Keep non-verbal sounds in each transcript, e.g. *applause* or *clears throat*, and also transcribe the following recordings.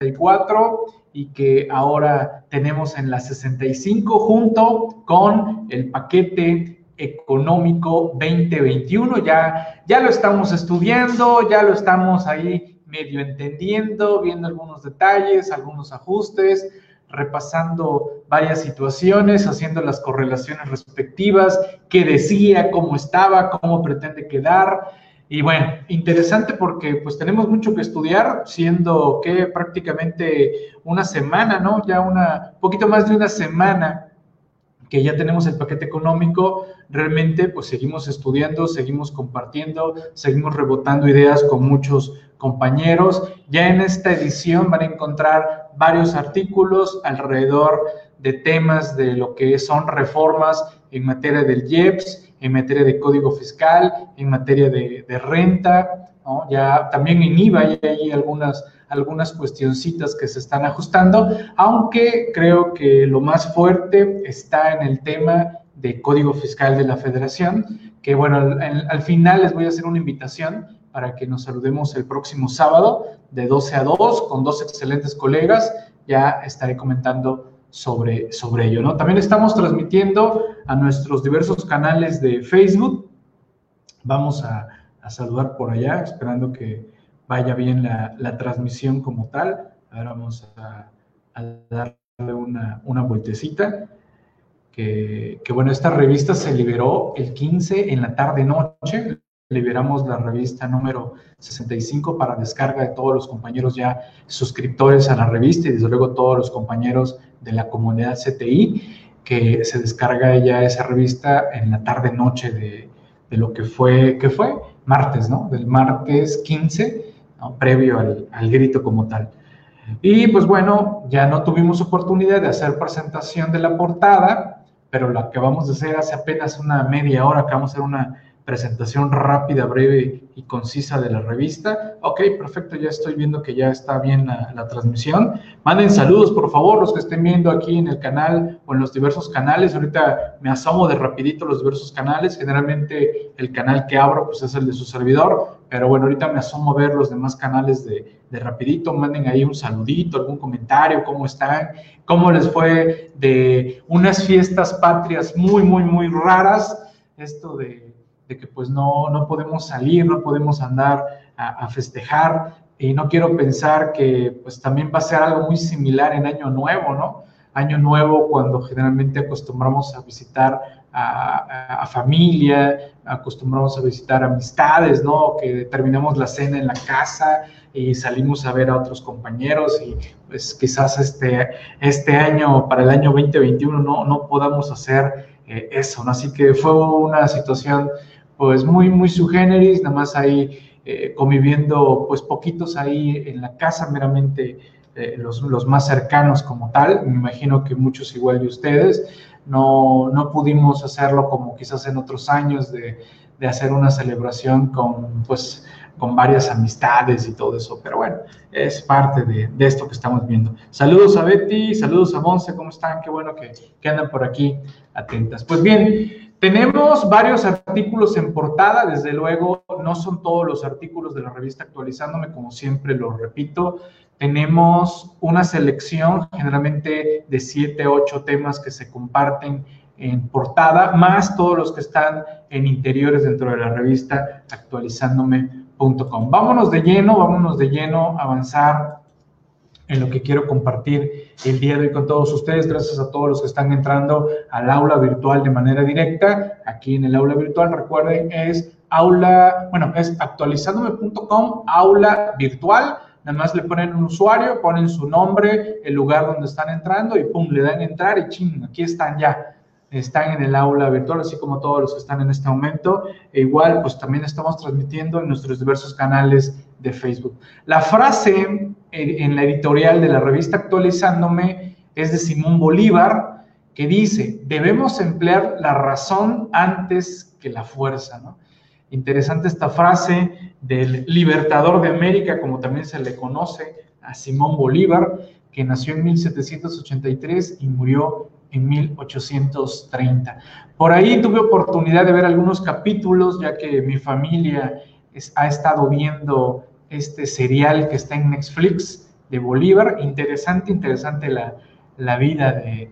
64 y que ahora tenemos en la 65 junto con el paquete económico 2021. Ya, ya lo estamos estudiando, ya lo estamos ahí medio entendiendo, viendo algunos detalles, algunos ajustes, repasando varias situaciones, haciendo las correlaciones respectivas, qué decía, cómo estaba, cómo pretende quedar. Y bueno, interesante porque pues tenemos mucho que estudiar, siendo que prácticamente una semana, ¿no? Ya una, poquito más de una semana que ya tenemos el paquete económico, realmente pues seguimos estudiando, seguimos compartiendo, seguimos rebotando ideas con muchos compañeros. Ya en esta edición van a encontrar varios artículos alrededor de temas de lo que son reformas en materia del IEPS, en materia de código fiscal, en materia de, renta, ya también en IVA hay algunas, algunas cuestioncitas que se están ajustando, aunque creo que lo más fuerte está en el tema de código fiscal de la federación, que bueno, al final les voy a hacer una invitación para que nos saludemos el próximo sábado de 12 a 2 con dos excelentes colegas. Ya estaré comentando sobre, sobre ello, ¿no? También estamos transmitiendo a nuestros diversos canales de Facebook. Vamos a, saludar por allá, esperando que vaya bien la, transmisión como tal. Ahora vamos a, darle una, una vueltecita. Que, que, bueno, esta revista se liberó el 15 en la tarde-noche liberamos la revista número 65 para descarga de todos los compañeros ya suscriptores a la revista y desde luego todos los compañeros de la comunidad CTI, que se descarga ya esa revista en la tarde-noche de, de, lo que fue, ¿qué fue? Martes, ¿no? Del martes 15, previo al, al grito como tal. Y pues bueno, ya no tuvimos oportunidad de hacer presentación de la portada, pero lo que vamos a hacer hace apenas una media hora, que vamos a hacer una presentación rápida, breve y concisa de la revista. Ok, perfecto, ya estoy viendo que ya está bien la, transmisión. Manden saludos, por favor, los que estén viendo aquí en el canal o en los diversos canales. Ahorita me asomo de rapidito los diversos canales. Generalmente el canal que abro pues es el de su servidor, pero bueno, ahorita me asomo a ver los demás canales de, de rapidito. Manden ahí un saludito, algún comentario, cómo están, cómo les fue de unas fiestas patrias muy, muy, muy raras. Esto de de que pues no, no podemos salir, no podemos andar a, festejar y no quiero pensar que pues también va a ser algo muy similar en Año Nuevo, ¿no? Año Nuevo cuando generalmente acostumbramos a visitar a, a, familia, acostumbramos a visitar amistades, ¿no? Que terminamos la cena en la casa y salimos a ver a otros compañeros y pues quizás este, este año, para el año 2021, no, no podamos hacer eh, eso, ¿no? Así que fue una situación pues muy, muy su generis, nada más ahí eh, conviviendo, pues poquitos ahí en la casa, meramente eh, los, los, más cercanos como tal, me imagino que muchos igual de ustedes, no, no pudimos hacerlo como quizás en otros años de, de hacer una celebración con, pues, con varias amistades y todo eso, pero bueno, es parte de, de, esto que estamos viendo. Saludos a Betty, saludos a Monse, ¿cómo están? Qué bueno que, que andan por aquí atentas. Pues bien, tenemos varios artículos en portada, desde luego no son todos los artículos de la revista actualizándome, como siempre lo repito. Tenemos una selección generalmente de siete, ocho temas que se comparten en portada, más todos los que están en interiores dentro de la revista actualizándome.com. Vámonos de lleno, vámonos de lleno avanzar en lo que quiero compartir el día de hoy con todos ustedes. Gracias a todos los que están entrando al aula virtual de manera directa. Aquí en el aula virtual, recuerden, es aula, bueno, es actualizándome.com, aula virtual. Nada más le ponen un usuario, ponen su nombre, el lugar donde están entrando y pum, le dan entrar y ching, aquí están ya están en el aula virtual, así como todos los que están en este momento. E igual, pues también estamos transmitiendo en nuestros diversos canales de Facebook. La frase en la editorial de la revista Actualizándome es de Simón Bolívar, que dice, debemos emplear la razón antes que la fuerza. Interesante esta frase del libertador de América, como también se le conoce a Simón Bolívar, que nació en 1783 y murió en 1830. Por ahí tuve oportunidad de ver algunos capítulos, ya que mi familia ha estado viendo este serial que está en Netflix, Bolívar. Interesante, interesante la, vida de,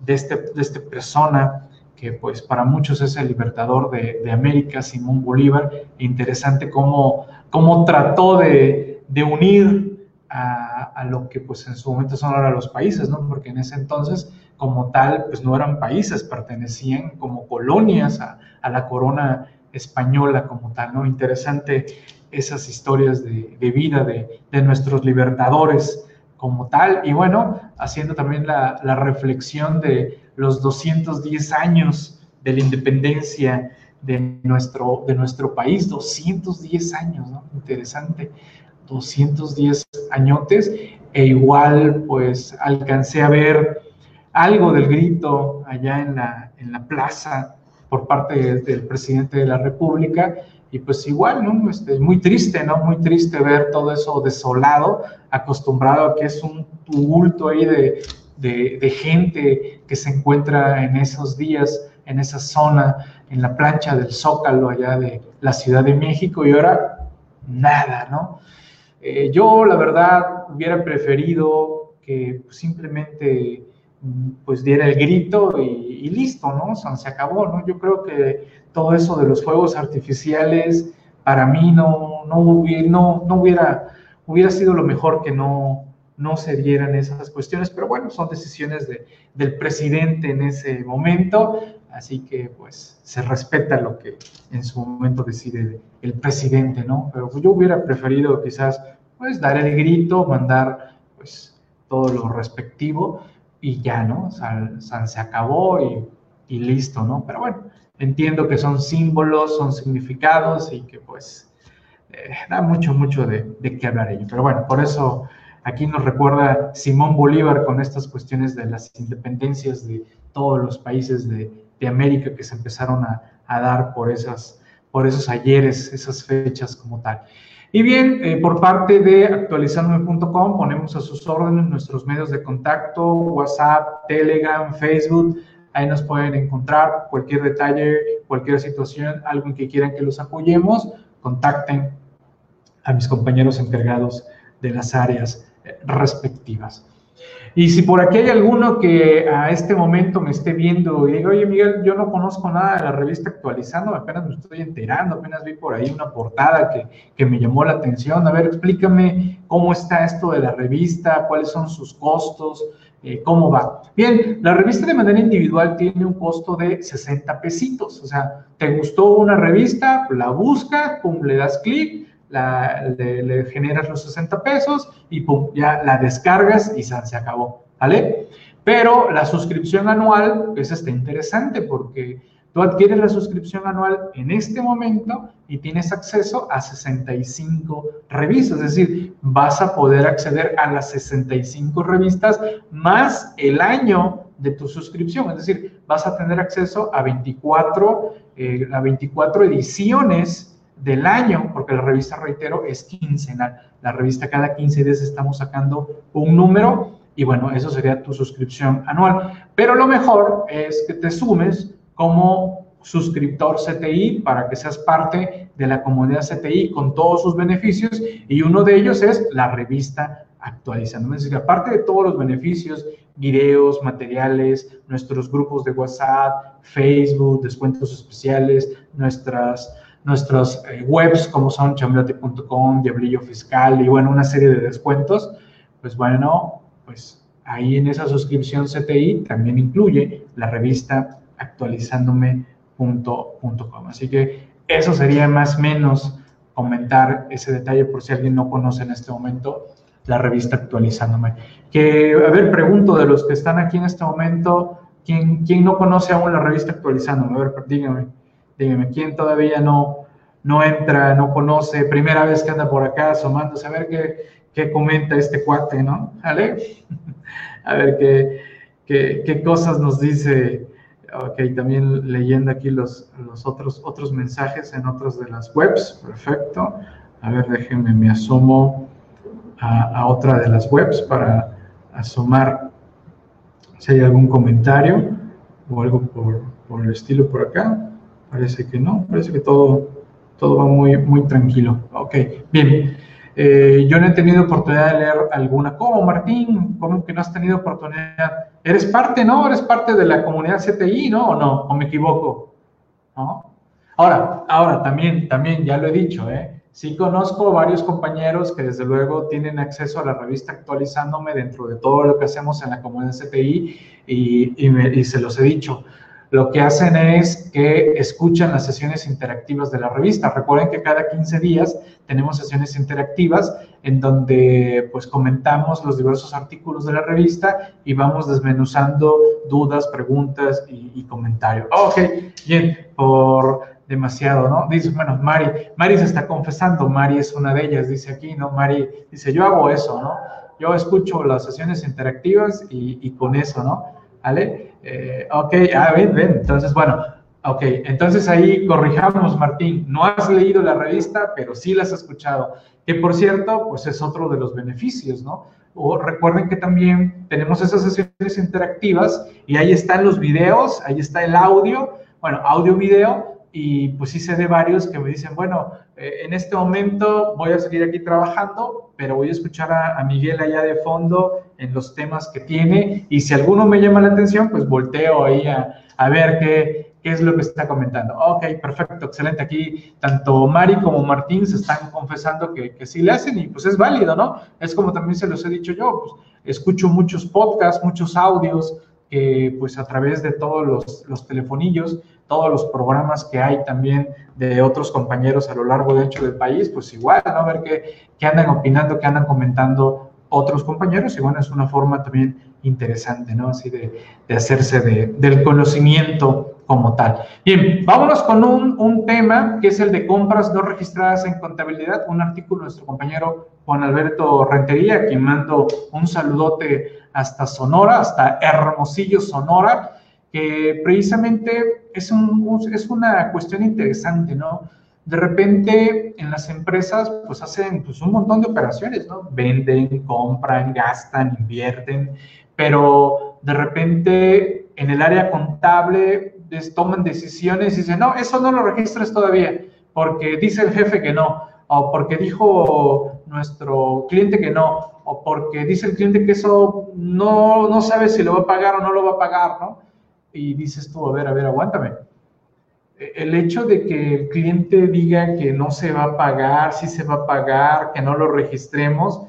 de, este, de esta persona que pues para muchos es el libertador de, América, Simón Bolívar. Interesante cómo, cómo trató de, de unir a, a, lo que pues en su momento son ahora los países, ¿no? Porque en ese entonces como tal pues no eran países, pertenecían como colonias a, a la corona española como tal, ¿no? Interesante esas historias de, de vida de, de, nuestros libertadores como tal. Y bueno, haciendo también la, la, reflexión de los 210 años de la independencia de nuestro, de nuestro país, 210 años, ¿no? Interesante, 210 añotes, e igual pues alcancé a ver algo del grito allá en la, en la plaza por parte del presidente de la República. Y pues igual, ¿no? Este, muy triste, ¿no? Muy triste ver todo eso desolado, acostumbrado a que es un tumulto ahí de, de, gente que se encuentra en esos días, en esa zona, en la plancha del Zócalo allá de la Ciudad de México y ahora nada, ¿no? Eh, yo la verdad hubiera preferido que simplemente pues diera el grito y, listo, ¿no? Se acabó, ¿no? Yo creo que todo eso de los fuegos artificiales, para mí no, no, hubiera, no, no hubiera, hubiera sido lo mejor que no, no se dieran esas cuestiones, pero bueno, son decisiones de, del presidente en ese momento, así que pues se respeta lo que en su momento decide el presidente, ¿no? Pero yo hubiera preferido quizás pues dar el grito, mandar pues todo lo respectivo, y ya, ¿no? se acabó y, listo, ¿no? Pero bueno, entiendo que son símbolos, son significados y que pues eh, da mucho, mucho de, de qué hablar ello. Pero bueno, por eso aquí nos recuerda Simón Bolívar con estas cuestiones de las independencias de todos los países de, de América que se empezaron a, a dar por, esas, por esos ayeres, esas fechas como tal. Y bien, eh, por parte de actualizandome.com ponemos a sus órdenes nuestros medios de contacto, WhatsApp, Telegram, Facebook. Ahí nos pueden encontrar cualquier detalle, cualquier situación, algo en que quieran que los apoyemos, contacten a mis compañeros encargados de las áreas eh, respectivas. Y si por aquí hay alguno que a este momento me esté viendo y diga, oye Miguel, yo no conozco nada de la revista actualizando, apenas me estoy enterando, apenas vi por ahí una portada que, que me llamó la atención, a ver, explícame cómo está esto de la revista, cuáles son sus costos, eh, cómo va. Bien, la revista de manera individual tiene un costo de 60 pesitos, o sea, te gustó una revista, la busca, pum, le das clic, le, generas los 60 pesos y pum, ya la descargas y se acabó, ¿vale? Pero la suscripción anual, esa está interesante porque tú adquieres la suscripción anual en este momento y tienes acceso a 65 revistas, es decir, vas a poder acceder a las 65 revistas más el año de tu suscripción, es decir, vas a tener acceso a 24, eh, a 24 ediciones del año, porque la revista, reitero, es quincenal. La revista cada 15 días estamos sacando un número y bueno, eso sería tu suscripción anual. Pero lo mejor es que te sumes como suscriptor CTI para que seas parte de la comunidad CTI con todos sus beneficios y uno de ellos es la revista actualizando. Es decir, aparte de todos los beneficios, videos, materiales, nuestros grupos de WhatsApp, Facebook, descuentos especiales, nuestras nuestros eh, webs como son chambeate.com, Diablillo Fiscal y bueno, una serie de descuentos, pues bueno, pues ahí en esa suscripción CTI también incluye la revista actualizándome.com. Así que eso sería más o menos comentar ese detalle por si alguien no conoce en este momento la revista actualizándome. Que, a ver, pregunto de los que están aquí en este momento, ¿quién, quién no conoce aún la revista actualizándome? A ver, díganme dígame, ¿quién todavía no, no entra, no conoce, primera vez que anda por acá asomándose, a ver qué, qué comenta este cuate, ¿no? ¿Vale? *laughs* a ver qué, qué, qué, cosas nos dice. Ok, también leyendo aquí los, los otros, otros mensajes en otras de las webs, perfecto. A ver, déjenme, me asomo a, a otra de las webs para asomar si hay algún comentario o algo por, por el estilo por acá. Parece que no, parece que todo, todo va muy, muy tranquilo. Ok, bien. eh, yo no he tenido oportunidad de leer alguna. ¿Cómo, Martín? ¿Cómo que no has tenido oportunidad? Eres parte, ¿no? Eres parte de la comunidad CTI, ¿no? ¿O no? ¿O me equivoco? ¿No? Ahora, ahora también, también, ya lo he dicho, ¿eh? Sí conozco varios compañeros que desde luego tienen acceso a la revista actualizándome dentro de todo lo que hacemos en la comunidad CTI y, y se los he dicho lo que hacen es que escuchan las sesiones interactivas de la revista. Recuerden que cada 15 días tenemos sesiones interactivas en donde pues comentamos los diversos artículos de la revista y vamos desmenuzando dudas, preguntas y, comentarios. Ok, bien, por demasiado, ¿no? Dice, bueno, Mari, Mari se está confesando, Mari es una de ellas, dice aquí, ¿no? Mari dice, yo hago eso, ¿no? Yo escucho las sesiones interactivas y, y con eso, ¿no? ¿Vale? Eh, ok, ah, ven, ven. Entonces, bueno, ok. Entonces ahí corrijamos, Martín. No has leído la revista, pero sí la has escuchado. Que por cierto, pues es otro de los beneficios, ¿no? O recuerden que también tenemos esas sesiones interactivas y ahí están los videos, ahí está el audio, bueno, audio, video, y pues sé de varios que me dicen, bueno, eh, en este momento voy a seguir aquí trabajando, pero voy a escuchar a, Miguel allá de fondo en los temas que tiene y si alguno me llama la atención, pues volteo ahí a, a ver qué, qué, es lo que está comentando. Ok, perfecto, excelente. Aquí tanto Mari como Martín se están confesando que, que sí le hacen y pues es válido, ¿no? Es como también se los he dicho yo, pues escucho muchos podcasts, muchos audios, que pues a través de todos los, los telefonillos, todos los programas que hay también de otros compañeros a lo largo de hecho del país, pues igual, ¿no? A ver qué, qué andan opinando, qué andan comentando otros compañeros y bueno, es una forma también interesante, ¿no? Así de, de hacerse de, del conocimiento como tal. Bien, vámonos con un, un, tema que es el de compras no registradas en contabilidad, un artículo de nuestro compañero Juan Alberto Rentería, quien mando un saludote hasta Sonora, hasta Hermosillo, Sonora, que precisamente es, un, es una cuestión interesante, ¿no? De repente en las empresas pues hacen pues, un montón de operaciones, ¿no? Venden, compran, gastan, invierten, pero de repente en el área contable les toman decisiones y dicen, no, eso no lo registres todavía, porque dice el jefe que no, o porque dijo nuestro cliente que no, o porque dice el cliente que eso no, no sabe si lo va a pagar o no lo va a pagar, ¿no? y dices tú, a ver, a ver, aguántame. El hecho de que el cliente diga que no se va a pagar, si se va a pagar, que no lo registremos,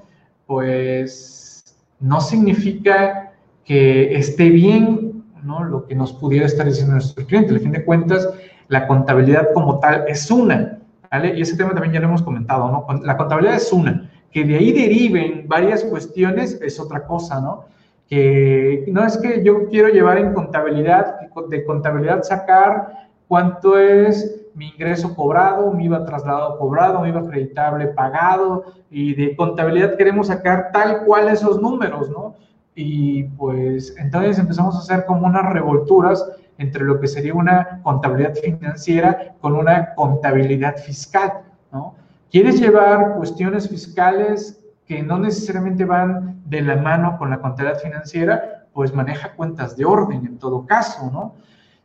pues no significa que esté bien ¿no? lo que nos pudiera estar diciendo nuestro cliente. Al fin de cuentas, la contabilidad como tal es una, ¿vale? Y ese tema también ya lo hemos comentado, ¿no? La contabilidad es una. Que de ahí deriven varias cuestiones es otra cosa, ¿no? que no es que yo quiero llevar en contabilidad, de contabilidad sacar cuánto es mi ingreso cobrado, mi IVA trasladado cobrado, mi IVA acreditable pagado, y de contabilidad queremos sacar tal cual esos números, ¿no? Y pues entonces empezamos a hacer como unas revolturas entre lo que sería una contabilidad financiera con una contabilidad fiscal, ¿no? ¿Quieres llevar cuestiones fiscales que no necesariamente van de la mano con la contabilidad financiera, pues maneja cuentas de orden en todo caso, ¿no?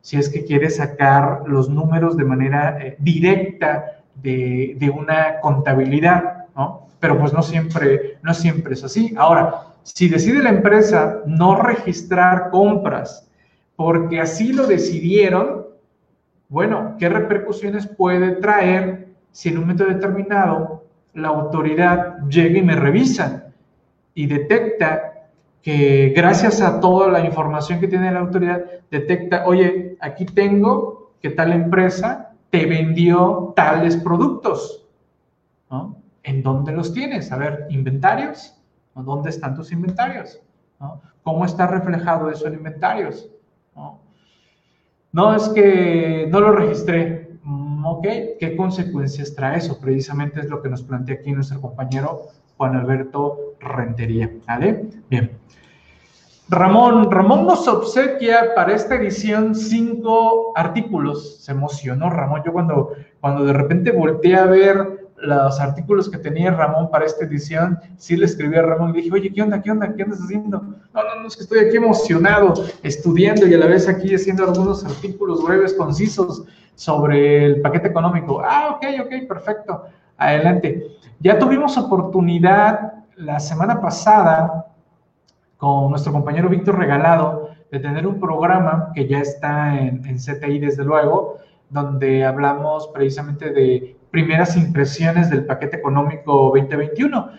Si es que quiere sacar los números de manera eh, directa de, de, una contabilidad, ¿no? Pero pues no siempre, no siempre es así. Ahora, si decide la empresa no registrar compras porque así lo decidieron, bueno, ¿qué repercusiones puede traer si en un momento determinado la autoridad llega y me revisa y detecta que gracias a toda la información que tiene la autoridad, detecta, oye, aquí tengo que tal empresa te vendió tales productos. ¿no? ¿En dónde los tienes? A ver, inventarios. ¿Dónde están tus inventarios? ¿no? ¿Cómo está reflejado eso en inventarios? ¿no? no es que no lo registré. Ok, ¿qué consecuencias trae eso? Precisamente es lo que nos plantea aquí nuestro compañero Juan Alberto Rentería. ¿Vale? Bien. Ramón, Ramón nos obsequia para esta edición cinco artículos. Se emocionó Ramón. Yo cuando, cuando de repente volteé a ver los artículos que tenía Ramón para esta edición, sí le escribí a Ramón y dije, oye, ¿qué onda? ¿Qué onda? ¿Qué andas haciendo? No, no, no, es que estoy aquí emocionado, estudiando y a la vez aquí haciendo algunos artículos breves, concisos sobre el paquete económico. Ah, ok, ok, perfecto. adelante. Ya tuvimos oportunidad la semana pasada con nuestro compañero Víctor Regalado de tener un programa que ya está en, en CTI desde luego, donde hablamos precisamente de primeras impresiones del paquete económico 2021.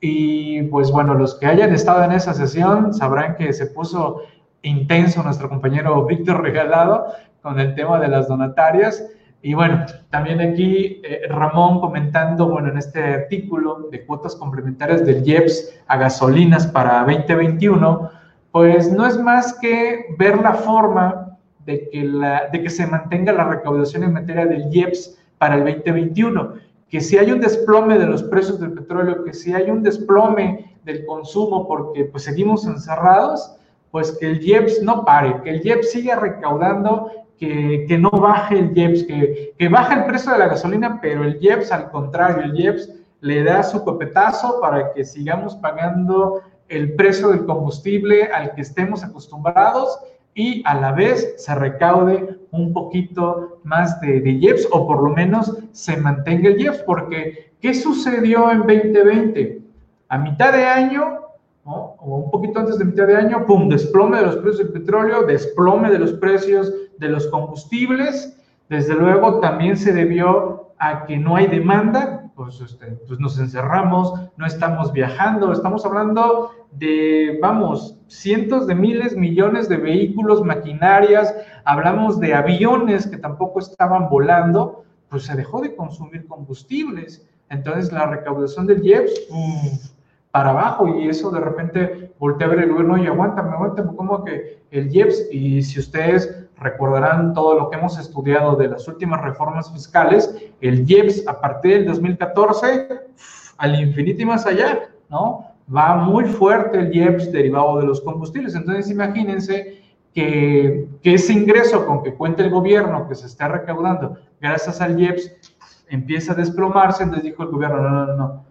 Y pues bueno, los que hayan estado en esa sesión sabrán que se puso intenso nuestro compañero Víctor Regalado con el tema de las donatarias. Y bueno, también aquí eh, Ramón comentando, bueno, en este artículo de cuotas complementarias del IEPS a gasolinas para 2021, pues no es más que ver la forma de que, la, de que se mantenga la recaudación en materia del IEPS para el 2021, que si hay un desplome de los precios del petróleo, que si hay un desplome del consumo porque pues seguimos encerrados, pues que el IEPS no pare, que el IEPS siga recaudando, que, que no baje el IEPS, que, que baje el precio de la gasolina, pero el IEPS al contrario, el IEPS le da su copetazo para que sigamos pagando el precio del combustible al que estemos acostumbrados y a la vez se recaude un poquito más de, de IEPS o por lo menos se mantenga el IEPS, porque ¿qué sucedió en 2020? A mitad de año, o un poquito antes de mitad de año, ¡pum!, desplome de los precios del petróleo, desplome de los precios de los combustibles, desde luego también se debió a que no hay demanda, pues, este, pues nos encerramos, no estamos viajando, estamos hablando de, vamos, cientos de miles, millones de vehículos, maquinarias, hablamos de aviones que tampoco estaban volando, pues se dejó de consumir combustibles. Entonces la recaudación del IEPS para abajo y eso de repente voltea a ver el gobierno y aguántame, aguántame, como que el IEPS, y si ustedes recordarán todo lo que hemos estudiado de las últimas reformas fiscales, el IEPS a partir del 2014 al infinito y más allá, ¿no? Va muy fuerte el IEPS derivado de los combustibles. Entonces imagínense que, que ese ingreso con que cuenta el gobierno que se está recaudando gracias al IEPS empieza a desplomarse, entonces dijo el gobierno, no, no, no,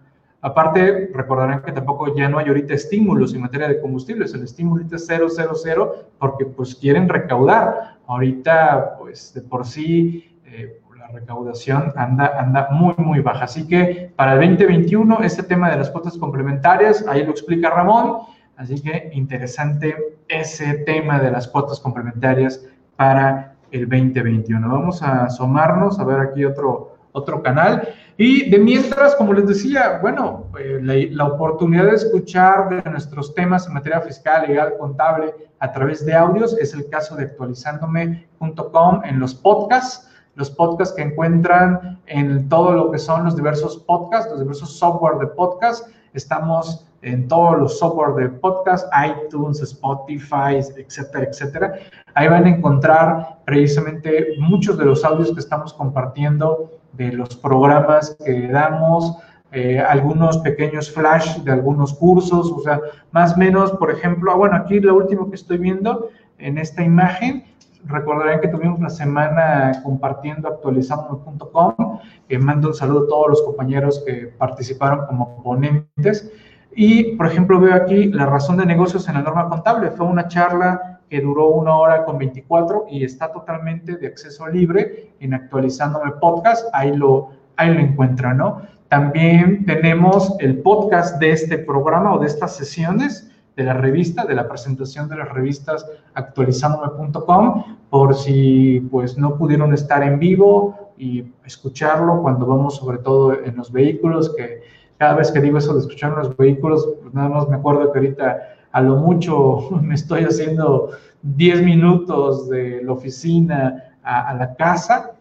Aparte, recordarán que tampoco ya no hay ahorita estímulos en materia de combustibles, el estímulo es 000 porque pues quieren recaudar. Ahorita, pues de por sí, eh, la recaudación anda, anda muy, muy baja. Así que para el 2021, este tema de las cuotas complementarias, ahí lo explica Ramón. Así que interesante ese tema de las cuotas complementarias para el 2021. Vamos a asomarnos a ver aquí otro, otro canal. Y de mientras, como les decía, bueno, eh, la, la, oportunidad de escuchar de nuestros temas en materia fiscal, legal, contable a través de audios es el caso de actualizándome.com en los podcasts, los podcasts que encuentran en todo lo que son los diversos podcasts, los diversos software de podcast. Estamos en todos los software de podcast, iTunes, Spotify, etcétera, etcétera. Ahí van a encontrar precisamente muchos de los audios que estamos compartiendo de los programas que damos, eh, algunos pequeños flash de algunos cursos, o sea, más o menos, por ejemplo, ah, bueno, aquí lo último que estoy viendo en esta imagen, recordarán que tuvimos una semana compartiendo actualizando.com, que mando un saludo a todos los compañeros que participaron como ponentes. Y, por ejemplo, veo aquí la razón de negocios en la norma contable. Fue una charla que duró una hora con 24 y está totalmente de acceso libre en actualizándome podcast, ahí lo, ahí lo encuentran, ¿no? También tenemos el podcast de este programa o de estas sesiones de la revista, de la presentación de las revistas actualizándome.com, por si pues no pudieron estar en vivo y escucharlo cuando vamos sobre todo en los vehículos, que cada vez que digo eso de escuchar en los vehículos, pues nada más me acuerdo que ahorita a lo mucho *laughs* me estoy haciendo 10 minutos de la oficina a, la casa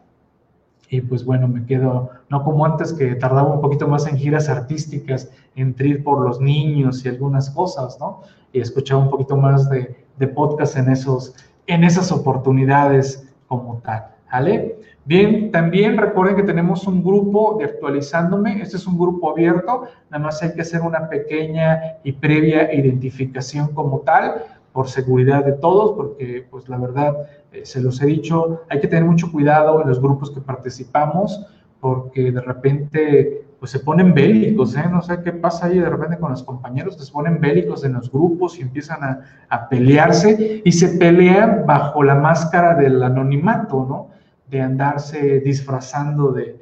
y pues bueno, me quedo, no como antes que tardaba un poquito más en giras artísticas, en ir por los niños y algunas cosas, ¿no? Y escuchaba un poquito más de, de podcast en, esos, en esas oportunidades como tal, ¿vale? Bien, también recuerden que tenemos un grupo de actualizándome. Este es un grupo abierto, nada más hay que hacer una pequeña y previa identificación como tal por seguridad de todos, porque pues la verdad, eh, se los he dicho, hay que tener mucho cuidado en los grupos que participamos, porque de repente pues se ponen bélicos, ¿eh? no sé qué pasa ahí de repente con los compañeros, se ponen bélicos en los grupos y empiezan a, a pelearse y se pelean bajo la máscara del anonimato, ¿no? De andarse disfrazando de,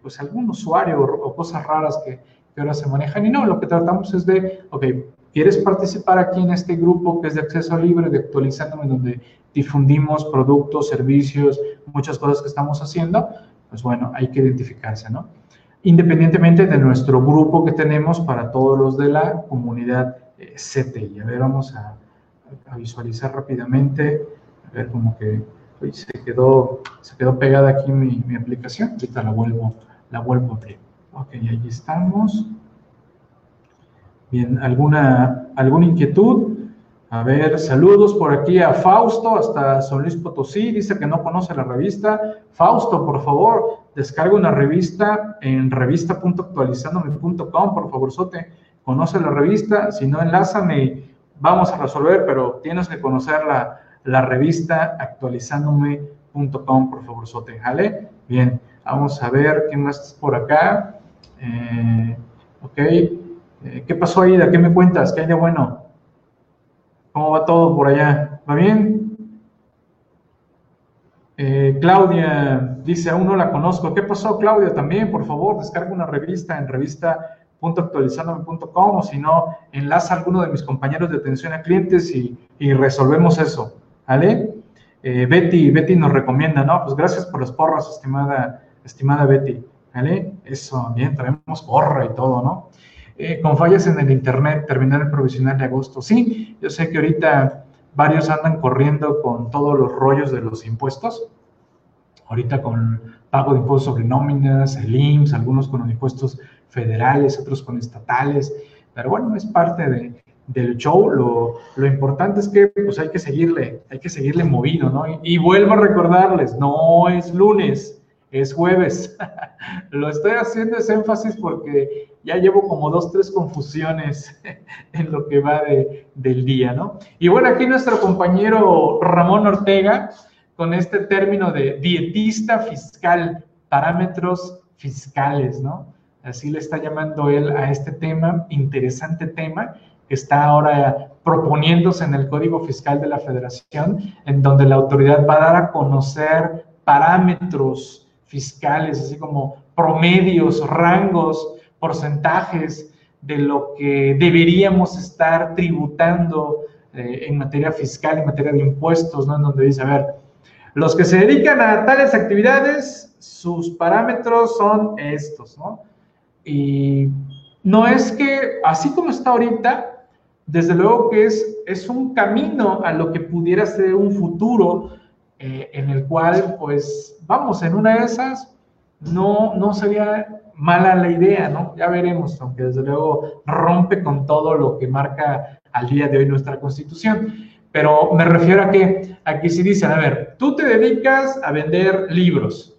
pues algún usuario o, cosas raras que, que ahora se manejan. Y no, lo que tratamos es de, ok, ¿quieres participar aquí en este grupo que es de acceso libre, de actualizándome, donde difundimos productos, servicios, muchas cosas que estamos haciendo? Pues bueno, hay que identificarse, ¿no? Independientemente de nuestro grupo que tenemos para todos los de la comunidad eh, CTI. A ver, vamos a, visualizar rápidamente. A ver, como que se, quedó, se quedó pegada aquí mi, aplicación. Ahorita la vuelvo, la vuelvo a abrir. Ok, ahí estamos. Bien, ¿alguna, ¿alguna inquietud? A ver, saludos por aquí a Fausto, hasta San Luis Potosí, dice que no conoce la revista. Fausto, por favor, descarga una revista en revista.actualizandome.com, por favor, Sote, conoce la revista, si no, enlázame vamos a resolver, pero tienes que conocer la, revista actualizandome.com, por favor, Sote, ¿jale? Bien, vamos a ver qué más por acá. Eh, ok, eh, ¿qué pasó, Aida? ¿Qué me cuentas? ¿Qué hay de bueno? ¿Cómo va todo por allá? ¿Va bien? Eh, Claudia dice, aún no la conozco. ¿Qué pasó, Claudia? También, por favor, descarga una revista en revista.actualizandome.com o si no, enlaza a alguno de mis compañeros de atención a clientes y, resolvemos eso. ¿Vale? Betty, Betty nos recomienda, ¿no? Pues gracias por las porras, estimada, estimada Betty. ¿Vale? Eso, bien, traemos gorra y todo, ¿no? Eh, con fallas en el Internet, terminar el provisional de agosto. Sí, yo sé que ahorita varios andan corriendo con todos los rollos de los impuestos. Ahorita con pago de impuestos sobre nóminas, el IMSS, algunos con los impuestos federales, otros con estatales. Pero bueno, es parte de, del show. Lo, lo, importante es que pues hay que seguirle, hay que seguirle movido, ¿no? y vuelvo a recordarles, no es lunes es jueves. *laughs* Lo estoy haciendo ese énfasis porque ya llevo como dos, tres confusiones *laughs* en lo que va del día, ¿no? Y bueno, aquí nuestro compañero Ramón Ortega con este término de dietista fiscal, parámetros fiscales, ¿no? Así le está llamando él a este tema, interesante tema, que está ahora proponiéndose en el Código Fiscal de la Federación, en donde la autoridad va a dar a conocer parámetros fiscales, así como promedios, rangos, porcentajes de lo que deberíamos estar tributando eh, en materia fiscal, en materia de impuestos, ¿no? En donde dice, a ver, los que se dedican a tales actividades, sus parámetros son estos, ¿no? Y no es que, así como está ahorita, desde luego que es, es un camino a lo que pudiera ser un futuro eh, en el cual, pues, vamos, en una de esas no, no sería mala la idea, ¿no? Ya veremos, aunque desde luego rompe con todo lo que marca al día de hoy nuestra constitución. Pero me refiero a que aquí sí dicen, a ver, tú te dedicas a vender libros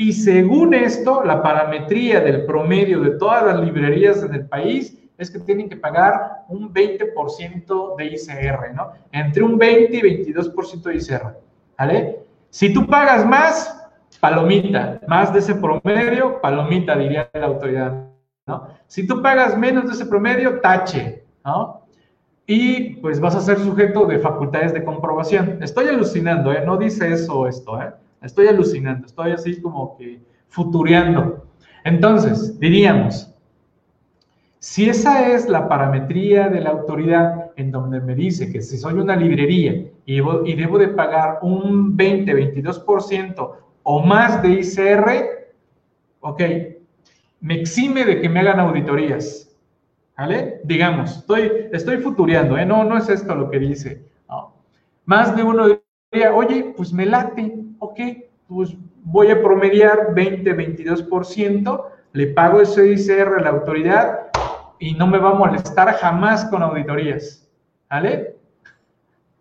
y según esto, la parametría del promedio de todas las librerías en el país es que tienen que pagar un 20% de ICR, ¿no? Entre un 20 y 22% de ICR. ¿vale? Si tú pagas más, palomita, más de ese promedio, palomita, diría la autoridad, ¿no? Si tú pagas menos de ese promedio, tache, ¿no? Y pues vas a ser sujeto de facultades de comprobación. Estoy alucinando, ¿eh? No dice eso esto, ¿eh? Estoy alucinando, estoy así como que futureando. Entonces, diríamos, si esa es la parametría de la autoridad en donde me dice que si soy una librería y debo, de pagar un 20, 22% o más de ICR, ok, me exime de que me hagan auditorías. ¿Vale? Digamos, estoy, estoy futureando, ¿eh? No, no es esto lo que dice. Más de uno diría, oye, pues me late, ok, pues voy a promediar 20, 22%, le pago ese ICR a la autoridad y no me va a molestar jamás con auditorías. ¿Vale?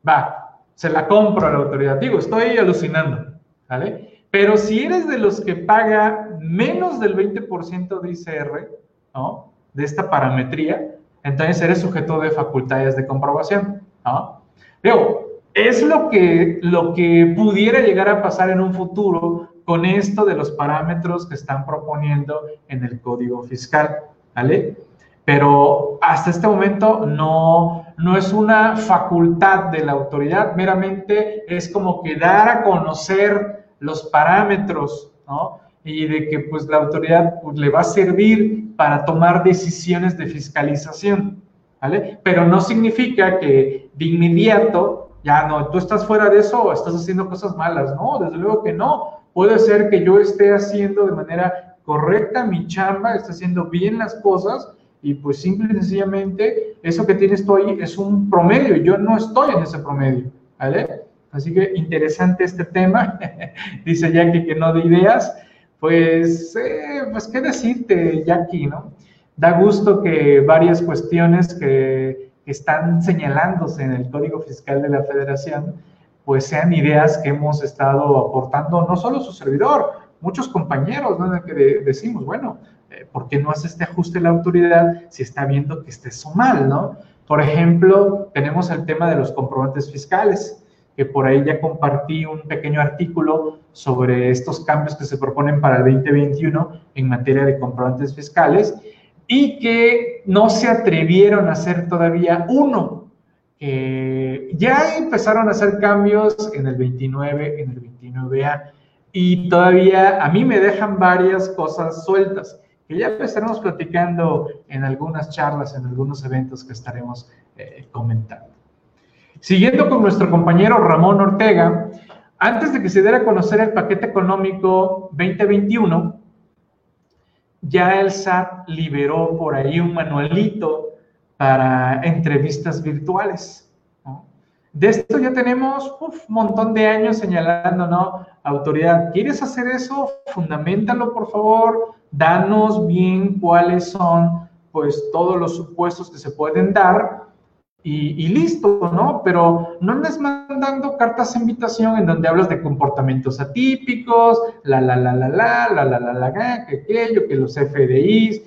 Va, se la compro a la autoridad. Digo, estoy alucinando. ¿Vale? Pero si eres de los que paga menos del 20% de ICR, ¿no? De esta parametría, entonces eres sujeto de facultades de comprobación, ¿no? Digo, es lo que, lo que pudiera llegar a pasar en un futuro con esto de los parámetros que están proponiendo en el código fiscal, ¿vale? Pero hasta este momento no, no es una facultad de la autoridad, meramente es como que dar a conocer los parámetros, ¿no? y de que pues la autoridad pues, le va a servir para tomar decisiones de fiscalización, ¿vale? Pero no significa que de inmediato, ya no, tú estás fuera de eso o estás haciendo cosas malas, no, desde luego que no. Puede ser que yo esté haciendo de manera correcta mi chamba, esté haciendo bien las cosas y pues simple y sencillamente eso que tienes tú ahí es un promedio, yo no estoy en ese promedio, ¿vale? Así que interesante este tema, *laughs* dice Jackie que no de ideas, pues, eh, pues qué decirte Jackie, ¿no? Da gusto que varias cuestiones que, están señalándose en el Código Fiscal de la Federación, pues sean ideas que hemos estado aportando no solo su servidor, muchos compañeros, ¿no? Que decimos, bueno, ¿por qué no hace este ajuste la autoridad si está viendo que esté eso mal, ¿no? Por ejemplo, tenemos el tema de los comprobantes fiscales que por ahí ya compartí un pequeño artículo sobre estos cambios que se proponen para el 2021 en materia de comprobantes fiscales y que no se atrevieron a hacer todavía uno. ya empezaron a hacer cambios en el 29, en el 29A y todavía a mí me dejan varias cosas sueltas que ya estaremos platicando en algunas charlas, en algunos eventos que estaremos eh, comentando. Siguiendo con nuestro compañero Ramón Ortega, antes de que se diera a conocer el paquete económico 2021, ya el SAT liberó por ahí un manualito para entrevistas virtuales. De esto ya tenemos un montón de años señalando, ¿no? Autoridad, ¿quieres hacer eso? Fundamentalo, por favor. Danos bien cuáles son, pues, todos los supuestos que se pueden dar y, listo, ¿no? Pero no andes mandando cartas de invitación en donde hablas de comportamientos atípicos, la, la, la, la, la, la, la, la, la, que aquello, que los FDIs,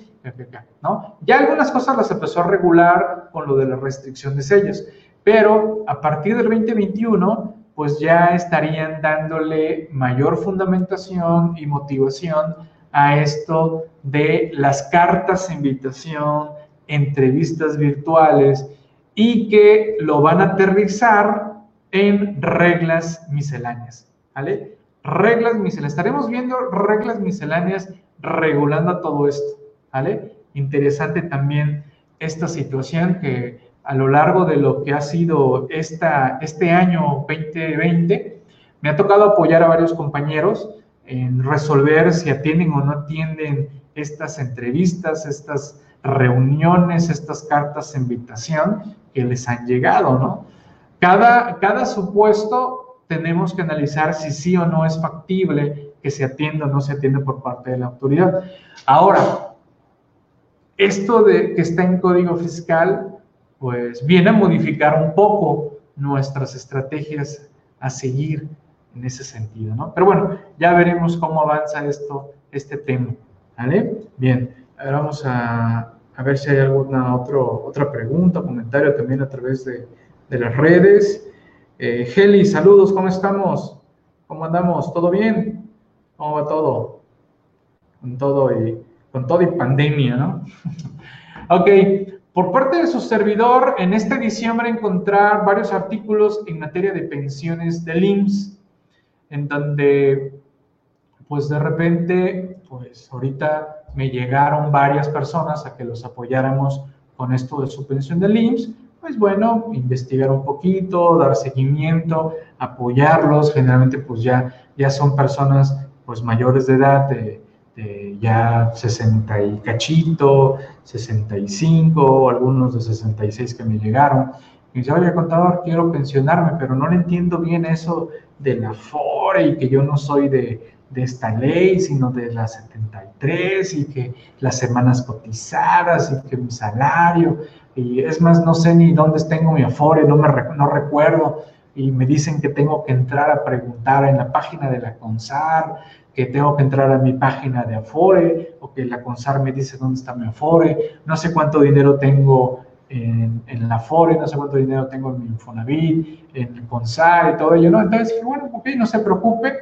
¿no? Ya algunas cosas las empezó a regular con lo de la restricción de sellos, pero a partir del 2021, pues ya estarían dándole mayor fundamentación y motivación a esto de las cartas de invitación, entrevistas virtuales, y que lo van a aterrizar en reglas misceláneas, ¿vale? Reglas misceláneas. Estaremos viendo reglas misceláneas regulando todo esto, ¿vale? Interesante también esta situación que a lo largo de lo que ha sido esta, este año 2020, me ha tocado apoyar a varios compañeros en resolver si atienden o no atienden estas entrevistas, estas reuniones, estas cartas de invitación que les han llegado, ¿no? Cada, cada supuesto tenemos que analizar si sí o no es factible que se atienda o no se atienda por parte de la autoridad. Ahora, esto de que está en código fiscal, pues viene a modificar un poco nuestras estrategias a seguir en ese sentido, ¿no? Pero bueno, ya veremos cómo avanza esto, este tema, ¿vale? Bien, ahora vamos a, a ver si hay alguna otro, otra pregunta, comentario también a través de, de las redes. Eh, Heli, saludos, ¿cómo estamos? ¿Cómo andamos? ¿Todo bien? ¿Cómo va todo? Con todo y, con todo y pandemia, ¿no? *laughs* ok, por parte de su servidor, en van a encontrar varios artículos en materia de pensiones del IMSS, en donde, pues de repente, pues ahorita me llegaron varias personas a que los apoyáramos con esto de su pensión del IMSS, pues bueno, investigar un poquito, dar seguimiento, apoyarlos, generalmente pues ya, ya son personas pues mayores de edad, de, ya 60 y cachito, 65, algunos de 66 que me llegaron. Y dice, oye, contador, quiero pensionarme, pero no le entiendo bien eso de la FORE y que yo no soy de, de esta ley, sino de la 73 y que las semanas cotizadas y que mi salario, y es más, no sé ni dónde tengo mi Afore, no, me, no recuerdo, y me dicen que tengo que entrar a preguntar en la página de la CONSAR, que tengo que entrar a mi página de Afore, o que la CONSAR me dice dónde está mi Afore, no sé cuánto dinero tengo en, en la Afore, no sé cuánto dinero tengo en mi Infonavit, en el CONSAR y todo ello, ¿no? Entonces dije, bueno, ok, no se preocupe,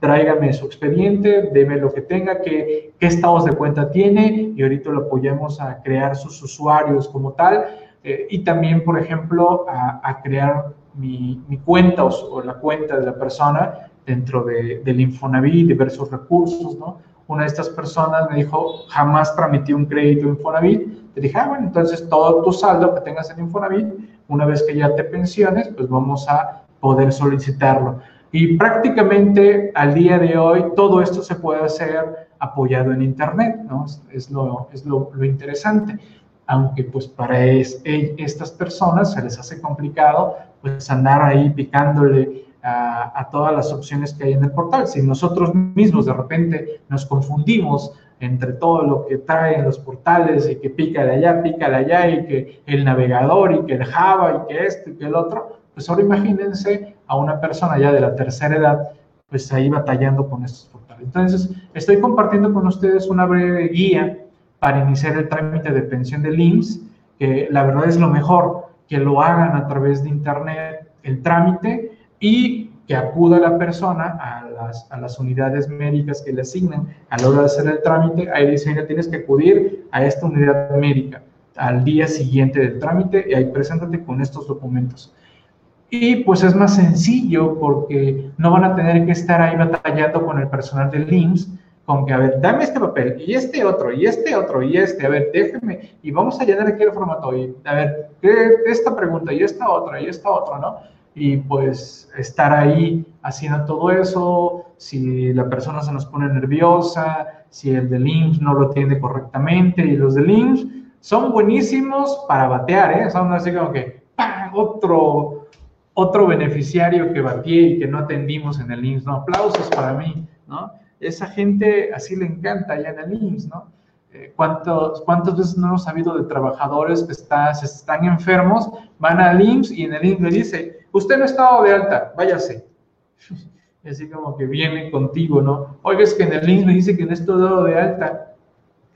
tráigame su expediente, deme lo que tenga, qué, qué estados de cuenta tiene y ahorita lo apoyamos a crear sus usuarios como tal eh, y también, por ejemplo, a, crear mi, mi cuenta o, la cuenta de la persona dentro de, del Infonavit, diversos recursos, ¿no? Una de estas personas me dijo, jamás tramité un crédito Infonavit. Le dije, ah, bueno, entonces todo tu saldo que tengas en Infonavit, una vez que ya te pensiones, pues vamos a poder solicitarlo. Y prácticamente al día de hoy todo esto se puede hacer apoyado en Internet, ¿no? Es, lo, es lo, lo, interesante. Aunque pues para es, estas personas se les hace complicado pues andar ahí picándole a, a, todas las opciones que hay en el portal. Si nosotros mismos de repente nos confundimos entre todo lo que traen los portales y que pica de allá, pica de allá y que el navegador y que el Java y que esto y que el otro, pues ahora imagínense a una persona ya de la tercera edad, pues ahí batallando con estos portales. Entonces, estoy compartiendo con ustedes una breve guía para iniciar el trámite de pensión del IMSS, que la verdad es lo mejor, que lo hagan a través de Internet el trámite y que acuda la persona a las, a las unidades médicas que le asignan a la hora de hacer el trámite. Ahí dice, mira, tienes que acudir a esta unidad médica al día siguiente del trámite y ahí preséntate con estos documentos. Y pues es más sencillo porque no van a tener que estar ahí batallando con el personal del IMSS, con que, a ver, dame este papel, y este otro, y este otro, y este, a ver, déjeme, y vamos a llenar aquí el formato, y a ver, esta pregunta, y esta otra, y esta otra, ¿no? Y pues estar ahí haciendo todo eso, si la persona se nos pone nerviosa, si el del IMSS no lo tiene correctamente, y los del IMSS son buenísimos para batear, ¿eh? Son así como que, ¡pam! Otro, otro beneficiario que batí y que no atendimos en el IMSS, ¿no? Aplausos para mí, ¿no? Esa gente así le encanta allá en el IMSS, ¿no? Eh, ¿Cuántos, ¿Cuántas veces no hemos sabido de trabajadores que está, están enfermos, van al IMSS y en el IMSS le dice, usted no ha estado de alta, váyase. *laughs* así como que viene contigo, ¿no? Oiga, que en el IMSS me dice que no estoy dado de alta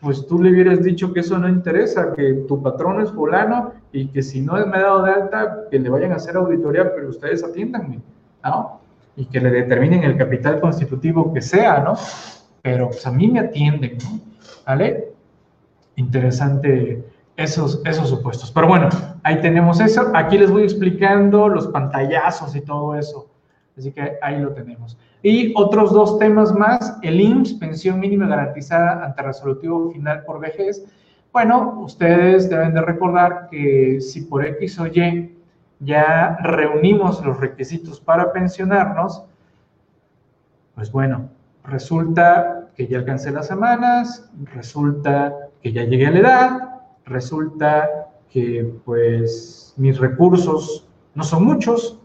pues tú le hubieras dicho que eso no interesa, que tu patrón es fulano y que si no me ha dado de alta, que le vayan a hacer auditoría, pero ustedes atiéndanme, ¿no? Y que le determinen el capital constitutivo que sea, ¿no? Pero pues a mí me atienden, ¿no? ¿Vale? Interesante esos, esos supuestos. Pero bueno, ahí tenemos eso. Aquí les voy explicando los pantallazos y todo eso. Así que ahí lo tenemos. Y otros dos temas más, el IMSS, pensión mínima garantizada ante resolutivo final por vejez. Bueno, ustedes deben de recordar que si por X o Y ya reunimos los requisitos para pensionarnos, pues bueno, resulta que ya alcancé las semanas, resulta que ya llegué a la edad, resulta que pues mis recursos no son muchos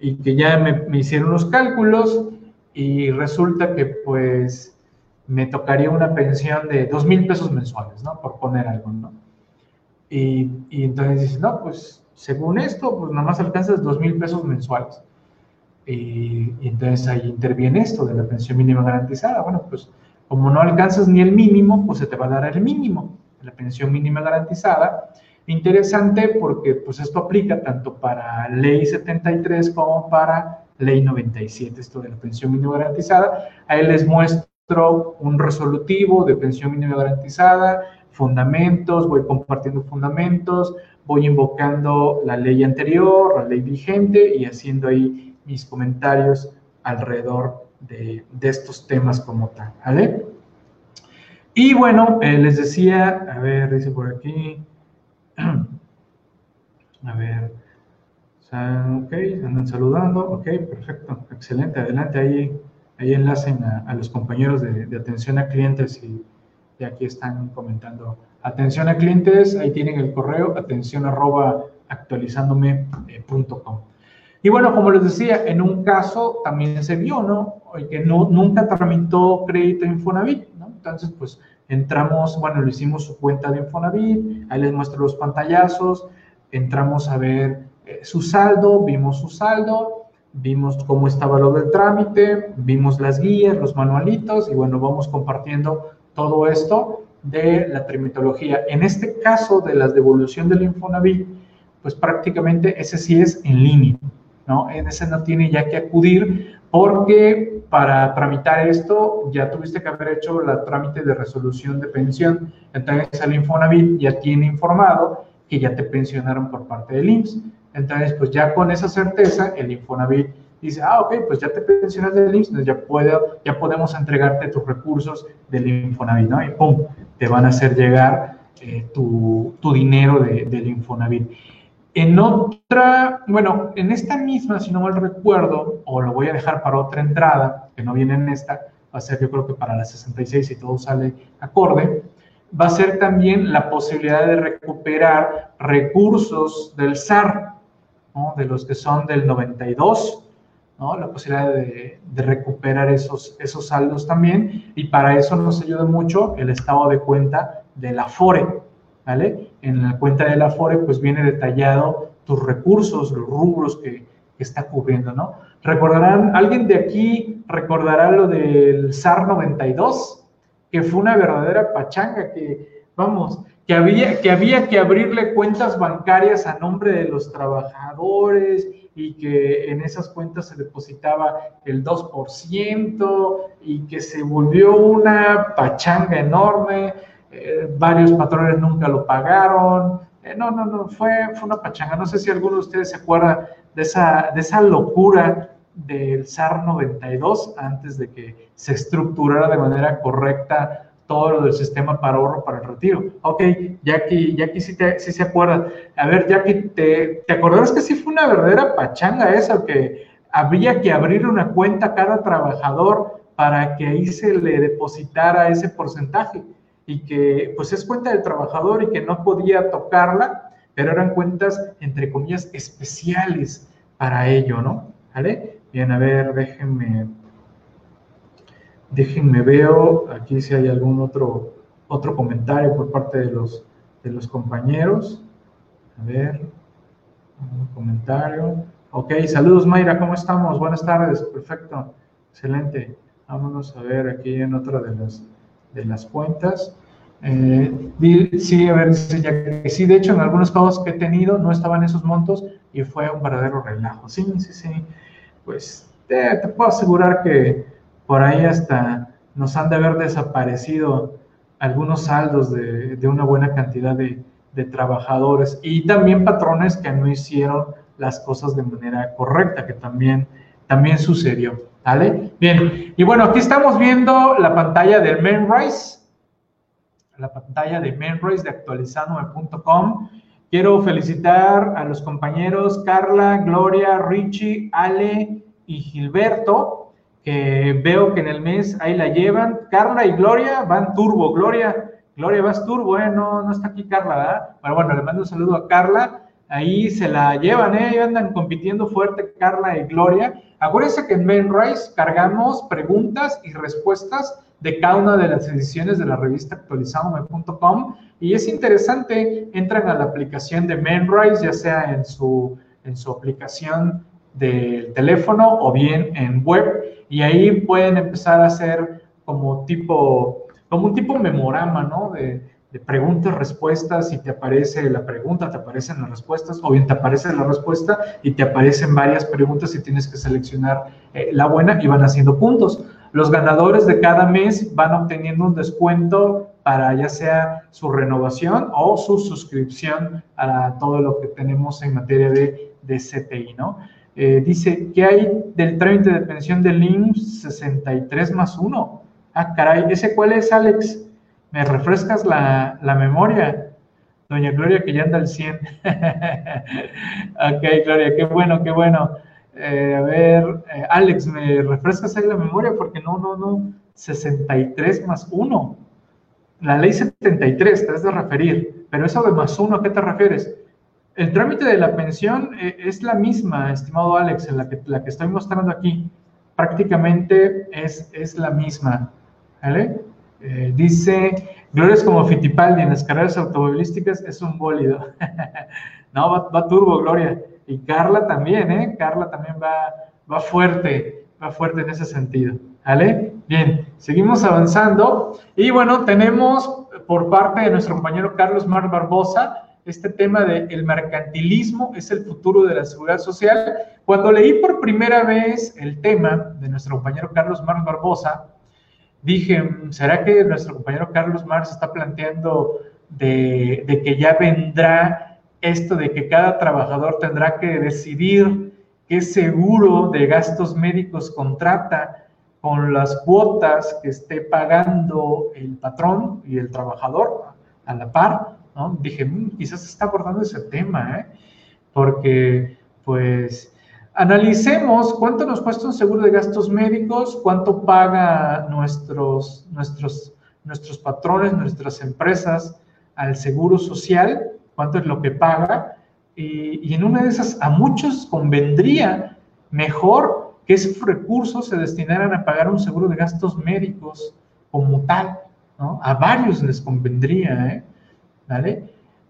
y que ya me, me hicieron los cálculos y resulta que pues me tocaría una pensión de dos mil pesos mensuales, ¿no? Por poner algo, ¿no? Y, y entonces dices, no, pues según esto, pues nada más alcanzas dos mil pesos mensuales. Y, y, entonces ahí interviene esto de la pensión mínima garantizada. Bueno, pues como no alcanzas ni el mínimo, pues se te va a dar el mínimo, la pensión mínima garantizada. Interesante porque pues esto aplica tanto para ley 73 como para ley 97, esto de la pensión mínima garantizada. Ahí les muestro un resolutivo de pensión mínima garantizada, fundamentos, voy compartiendo fundamentos, voy invocando la ley anterior, la ley vigente y haciendo ahí mis comentarios alrededor de, de estos temas como tal, ¿vale? Y bueno, eh, les decía, a ver, dice por aquí, *clears throat* a ver, ok, andan saludando, ok, perfecto, excelente, adelante, ahí, ahí enlacen a, los compañeros de, atención a clientes y, aquí están comentando. Atención a clientes, ahí tienen el correo, atención arroba actualizándome.com. Y bueno, como les decía, en un caso también se vio, ¿no? Que no, nunca tramitó crédito Infonavit. Entonces, pues entramos, bueno, le hicimos su cuenta de Infonavit, ahí les muestro los pantallazos, entramos a ver eh, su saldo, vimos su saldo, vimos cómo estaba lo del trámite, vimos las guías, los manualitos y bueno, vamos compartiendo todo esto de la trimitología. En este caso de la devolución del Infonavit, pues prácticamente ese sí es en línea, ¿no? En ese no tiene ya que acudir porque para tramitar esto ya tuviste que haber hecho la trámite de resolución de pensión. Entonces el Infonavit ya tiene informado que ya te pensionaron por parte del IMSS. Entonces, pues ya con esa certeza, el Infonavit dice, ah, ok, pues ya te pensionas del IMSS, ya, puedo, ya podemos entregarte tus recursos del Infonavit, ¿no? Y pum, te van a hacer llegar eh, tu, tu, dinero de, del Infonavit. En otra, bueno, en esta misma, si no mal recuerdo, o lo voy a dejar para otra entrada, que no viene en esta, va a ser yo creo que para la 66 si todo sale acorde, va a ser también la posibilidad de recuperar recursos del SAR, de los que son del 92, ¿no? la posibilidad de, de, recuperar esos, esos saldos también, y para eso nos ayuda mucho el estado de cuenta de la FORE, En la cuenta de la FORE, pues viene detallado tus recursos, los rubros que, que está cubriendo, ¿no? Recordarán, ¿alguien de aquí recordará lo del SAR 92? Que fue una verdadera pachanga, que, vamos, que había, que había que abrirle cuentas bancarias a nombre de los trabajadores y que en esas cuentas se depositaba el 2% y que se volvió una pachanga enorme eh, varios patrones nunca lo pagaron. Eh, no, no, no, fue, fue una pachanga. No sé si alguno de ustedes se acuerda de esa, de esa locura del SAR 92 antes de que se estructurara de manera correcta todo lo del sistema para ahorro para el retiro. Ok, ya que sí, te, sí se acuerda. A ver, que te, ¿te acordarás que sí fue una verdadera pachanga esa? Que había que abrir una cuenta a cada trabajador para que ahí se le depositara ese porcentaje y que pues es cuenta del trabajador y que no podía tocarla, pero eran cuentas, entre comillas, especiales para ello, ¿no? ¿Vale? Bien, a ver, déjenme, déjenme veo aquí si hay algún otro, otro comentario por parte de los, de los compañeros. A ver, un comentario. Ok, saludos Mayra, ¿cómo estamos? Buenas tardes, perfecto, excelente. Vámonos a ver aquí en otra de las de las cuentas. Eh, sí, a ver, sí, de hecho, en algunos casos que he tenido no estaban esos montos y fue un verdadero relajo. Sí, sí, sí. Pues te, puedo asegurar que por ahí hasta nos han de haber desaparecido algunos saldos de, de una buena cantidad de, de, trabajadores y también patrones que no hicieron las cosas de manera correcta, que también, también sucedió. Bien, y bueno, aquí estamos viendo la pantalla del Mainrise, la pantalla de Mainrise de actualizandome.com. Quiero felicitar a los compañeros Carla, Gloria, Richie, Ale y Gilberto, que veo que en el mes ahí la llevan. Carla y Gloria van turbo. Gloria, Gloria vas turbo, ¿eh? No, no está aquí Carla, ¿verdad? Pero bueno, le mando un saludo a Carla. Ahí se la llevan, ¿eh? Andan compitiendo fuerte Carla y Gloria. Acuérdense que en Mainrise cargamos preguntas y respuestas de cada una de las ediciones de la revista actualizadome.com y es interesante, entran a la aplicación de Mainrise, ya sea en su, en su aplicación del teléfono o bien en web y ahí pueden empezar a hacer como tipo, como un tipo memorama, ¿no? Preguntas, respuestas, y te aparece la pregunta, te aparecen las respuestas, o bien te aparece la respuesta y te aparecen varias preguntas y tienes que seleccionar eh, la buena y van haciendo puntos. Los ganadores de cada mes van obteniendo un descuento para ya sea su renovación o su suscripción a todo lo que tenemos en materia de, de CTI, ¿no? Eh, dice, ¿qué hay del trámite de pensión del IMSS 63 más 1? Ah, caray, ¿ese cuál es, Alex? ¿Me refrescas la, la memoria? Doña Gloria, que ya anda al 100. *laughs* ok, Gloria, qué bueno, qué bueno. Eh, a ver, eh, Alex, ¿me refrescas ahí la memoria? Porque no, no, no. 63 más 1. La ley 73 te has de referir. Pero eso de más 1, ¿a qué te refieres? El trámite de la pensión eh, es la misma, estimado Alex, en la que, la que estoy mostrando aquí. Prácticamente es, es la misma. ¿Vale? Eh, dice, Gloria es como Fittipaldi en las carreras automovilísticas, es un bólido. *laughs* no, va, turbo, Gloria. Y Carla también, ¿eh? Carla también va, va fuerte, va fuerte en ese sentido. ¿Vale? Bien, seguimos avanzando. Y bueno, tenemos por parte de nuestro compañero Carlos Mar Barbosa este tema de el mercantilismo es el futuro de la seguridad social. Cuando leí por primera vez el tema de nuestro compañero Carlos Mar Barbosa, dije, ¿será que nuestro compañero Carlos Marx está planteando de, que ya vendrá esto de que cada trabajador tendrá que decidir qué seguro de gastos médicos contrata con las cuotas que esté pagando el patrón y el trabajador a la par, ¿no? Dije, mm, quizás está abordando ese tema, ¿eh? Porque, pues, analicemos cuánto nos cuesta un seguro de gastos médicos, cuánto paga nuestros, nuestros, nuestros patrones, nuestras empresas al seguro social, cuánto es lo que paga, y, y en una de esas a muchos convendría mejor que esos recursos se destinaran a pagar un seguro de gastos médicos como tal, ¿no? A varios les convendría, ¿eh? ¿Vale?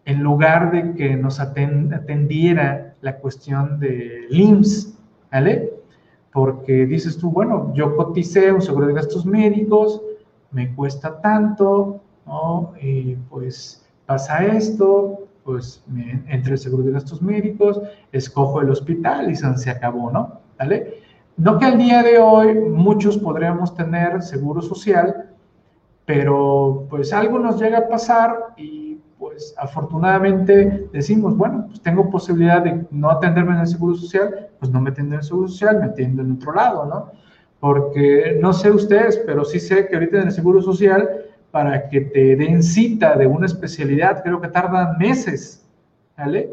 En lugar de que nos atendiera la cuestión de LIMS, ¿vale? Porque dices tú, bueno, yo coticé un seguro de gastos médicos, me cuesta tanto, ¿no? Y pues pasa esto, pues me, entre el seguro de gastos médicos, escojo el hospital y se acabó, ¿no? ¿Vale? No que al día de hoy muchos podríamos tener seguro social, pero pues algo nos llega a pasar y pues afortunadamente decimos, bueno, pues tengo posibilidad de no atenderme en el seguro social, pues no me atiendo en el seguro social, me atiendo en otro lado, ¿no? Porque no sé ustedes, pero sí sé que ahorita en el seguro social, para que te den cita de una especialidad, creo que tardan meses, ¿vale?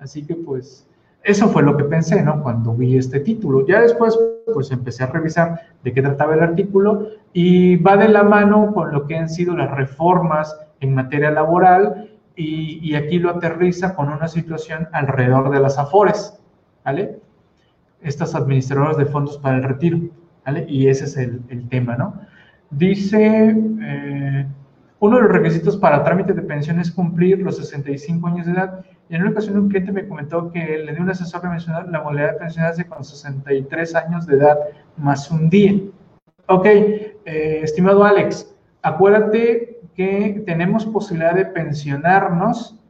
Así que pues eso fue lo que pensé, ¿no? Cuando vi este título. Ya después, pues empecé a revisar de qué trataba el artículo y va de la mano con lo que han sido las reformas en materia laboral y, aquí lo aterriza con una situación alrededor de las AFORES, ¿vale? Estas administradoras de fondos para el retiro, ¿vale? Y ese es el, tema, ¿no? Dice... Eh, uno de los requisitos para trámite de pensión es cumplir los 65 años de edad. Y en una ocasión un cliente me comentó que le dio un asesor que mencionó la modalidad de pensionarse con 63 años de edad más un día. Ok, eh, estimado Alex, acuérdate que tenemos posibilidad de pensionarnos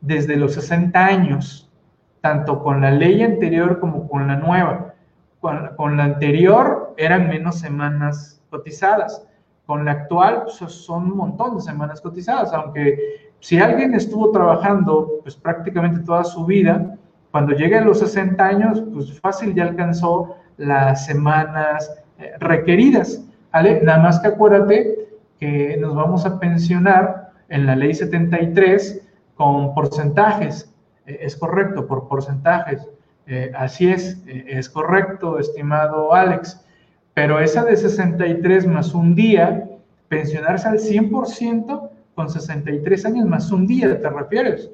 desde los 60 años, tanto con la ley anterior como con la nueva. Con, con la anterior eran menos semanas cotizadas con la actual, pues, son un montón de semanas cotizadas, aunque si alguien estuvo trabajando pues prácticamente toda su vida, cuando llegue a los 60 años, pues fácil ya alcanzó las semanas eh, requeridas, ¿vale? Nada más que acuérdate que nos vamos a pensionar en la ley 73 con porcentajes, eh, es correcto, por porcentajes, eh, así es, es correcto, estimado Alex pero esa de 63 más un día, pensionarse al 100% con 63 años más un día, ¿te refieres?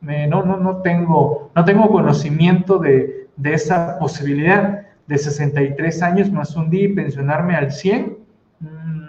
no, no, no, tengo, no tengo conocimiento de, de, esa posibilidad de 63 años más un día y pensionarme al 100.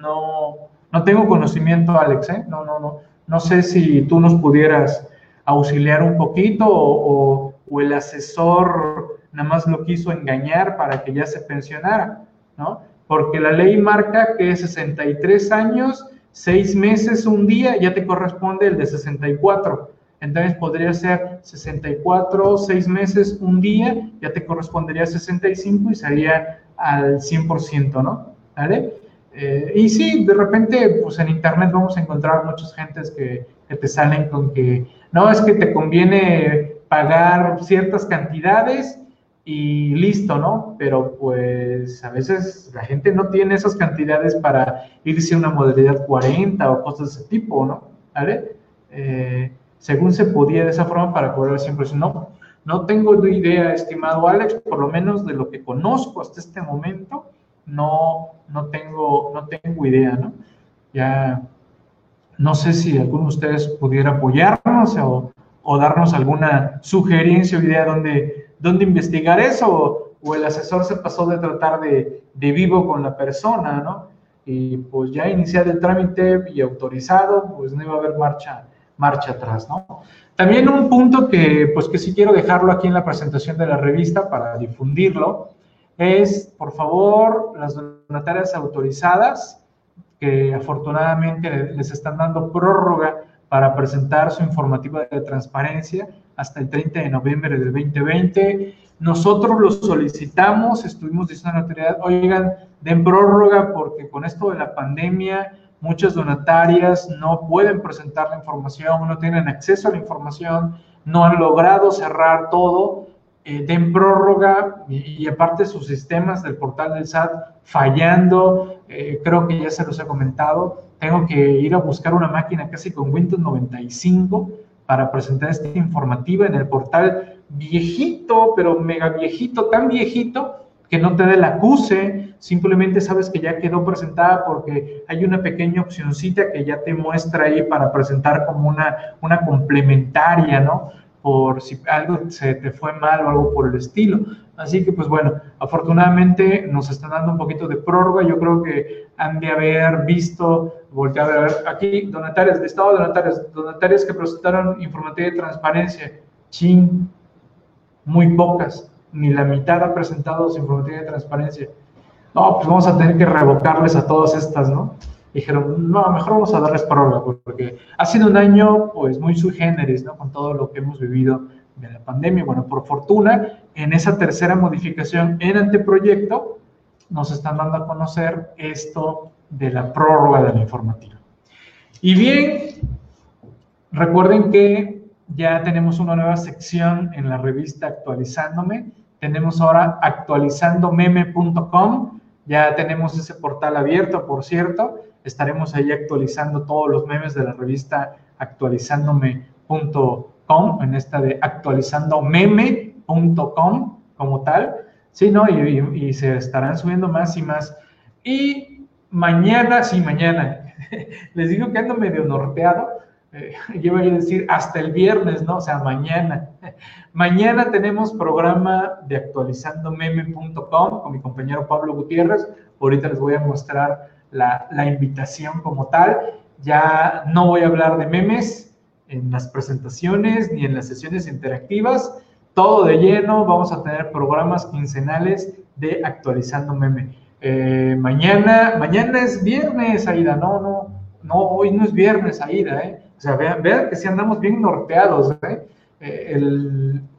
No, no tengo conocimiento, Alex, ¿eh? No, no, no. No sé si tú nos pudieras auxiliar un poquito o, el asesor nada más lo quiso engañar para que ya se pensionara. ¿no? Porque la ley marca que 63 años, 6 meses, un día, ya te corresponde el de 64. Entonces podría ser 64, 6 meses, un día, ya te correspondería 65 y sería al 100%, ¿no? ¿Vale? Eh, y sí, de repente, pues en internet vamos a encontrar muchas gentes que, que te salen con que, no, es que te conviene pagar ciertas cantidades y listo, ¿no? Pero pues a veces la gente no tiene esas cantidades para irse a una modalidad 40 o cosas de ese tipo, ¿no? ¿Vale? Eh, según se podía de esa forma para cobrar siempre no, no tengo idea, estimado Alex, por lo menos de lo que conozco hasta este momento, no, no, tengo, no tengo idea, ¿no? Ya no sé si alguno de ustedes pudiera apoyarnos o, o darnos alguna sugerencia o idea donde dónde investigar eso o, el asesor se pasó de tratar de, de, vivo con la persona, ¿no? Y pues ya iniciado el trámite y autorizado, pues no iba a haber marcha, marcha atrás, ¿no? También un punto que, pues que sí quiero dejarlo aquí en la presentación de la revista para difundirlo, es, por favor, las donatarias autorizadas, que afortunadamente les están dando prórroga para presentar su informativa de transparencia hasta el 30 de noviembre del 2020. Nosotros lo solicitamos, estuvimos diciendo a la autoridad, oigan, den prórroga porque con esto de la pandemia muchas donatarias no pueden presentar la información, no tienen acceso a la información, no han logrado cerrar todo eh, den prórroga y, aparte sus sistemas del portal del SAT fallando, eh, creo que ya se los he comentado, tengo que ir a buscar una máquina casi con Windows 95 para presentar esta informativa en el portal viejito, pero mega viejito, tan viejito que no te dé la acuse, simplemente sabes que ya quedó presentada porque hay una pequeña opcioncita que ya te muestra ahí para presentar como una, una complementaria, ¿no? Por si algo se te fue mal o algo por el estilo. Así que, pues bueno, afortunadamente nos están dando un poquito de prórroga. Yo creo que han de haber visto, volteado a ver aquí, donatarios, de estado donatarios, donatarios que presentaron informativa de transparencia. Chin, muy pocas, ni la mitad ha presentado su informativa de transparencia. No, pues vamos a tener que revocarles a todas estas, ¿no? Dijeron, no, mejor vamos a darles prórroga, porque ha sido un año, pues, muy sui generis, ¿no? Con todo lo que hemos vivido de la pandemia. Bueno, por fortuna, en esa tercera modificación en anteproyecto, nos están dando a conocer esto de la prórroga de la informativa. Y bien, recuerden que ya tenemos una nueva sección en la revista Actualizándome. Tenemos ahora actualizandomeme.com. Ya tenemos ese portal abierto, por cierto. Estaremos ahí actualizando todos los memes de la revista actualizandome.com, en esta de actualizandomeme.com como tal. Sí, ¿no? Y, y, se estarán subiendo más y más. Y mañana, sí, mañana. *laughs* Les digo que ando medio norteado eh, *laughs* yo voy a decir hasta el viernes, ¿no? O sea, mañana. *laughs* Mañana tenemos programa de actualizandomeme.com con mi compañero Pablo Gutiérrez. Ahorita les voy a mostrar la, invitación como tal. Ya no voy a hablar de memes en las presentaciones ni en las sesiones interactivas. Todo de lleno. Vamos a tener programas quincenales de actualizando meme. Eh, mañana, mañana es viernes, Aida. No, no, no, hoy no es viernes, Aida, ¿eh? O sea, vean, vean que si andamos bien norteados. ¿eh? Eh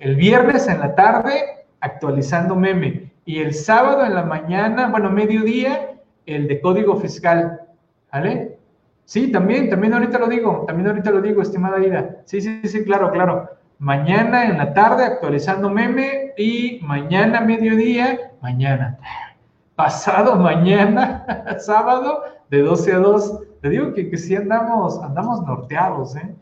el, viernes en la tarde, actualizando meme. Y el sábado en la mañana, bueno, mediodía, el de código fiscal. ¿Vale? Sí, también, también ahorita lo digo, también ahorita lo digo, estimada Ida. Sí, sí, sí, claro, claro. Mañana en la tarde actualizando meme y mañana mediodía, mañana, pasado mañana, *laughs* sábado, de 12 a 2 te digo que, que sí andamos, andamos norteados, ¿eh?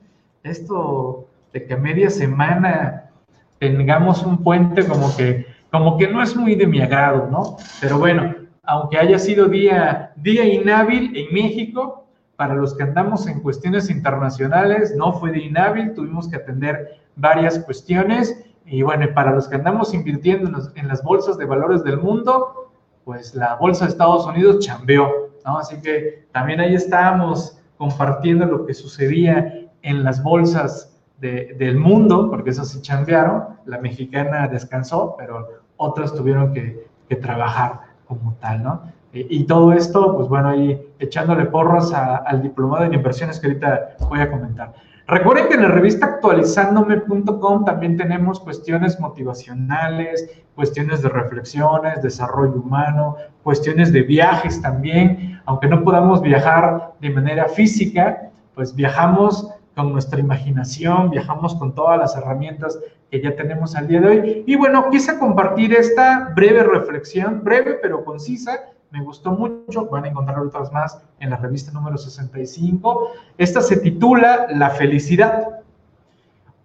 Esto de que a media semana tengamos un puente como que, como que no es muy de mi agrado, ¿no? Pero bueno, aunque haya sido día, día inhábil en México, para los que andamos en cuestiones internacionales, no fue de inhábil, tuvimos que atender varias cuestiones. Y bueno, para los que andamos invirtiendo en, las bolsas de valores del mundo, pues la bolsa de Estados Unidos chambeó. Así que también ahí estábamos compartiendo lo que sucedía en las bolsas del mundo, porque esas se chambearon, la mexicana descansó, pero otras tuvieron que, trabajar como tal, ¿no? Y, todo esto, pues bueno, ahí echándole porras al diplomado en inversiones que ahorita voy a comentar. Recuerden que en la revista actualizándome.com también tenemos cuestiones motivacionales, cuestiones de reflexiones, desarrollo humano, cuestiones de viajes también. Aunque no podamos viajar de manera física, pues viajamos con nuestra imaginación, viajamos con todas las herramientas que ya tenemos al día de hoy. Y bueno, quise compartir esta breve reflexión, breve pero concisa, me gustó mucho, van a encontrar otras más en la revista número 65. Esta se titula La felicidad.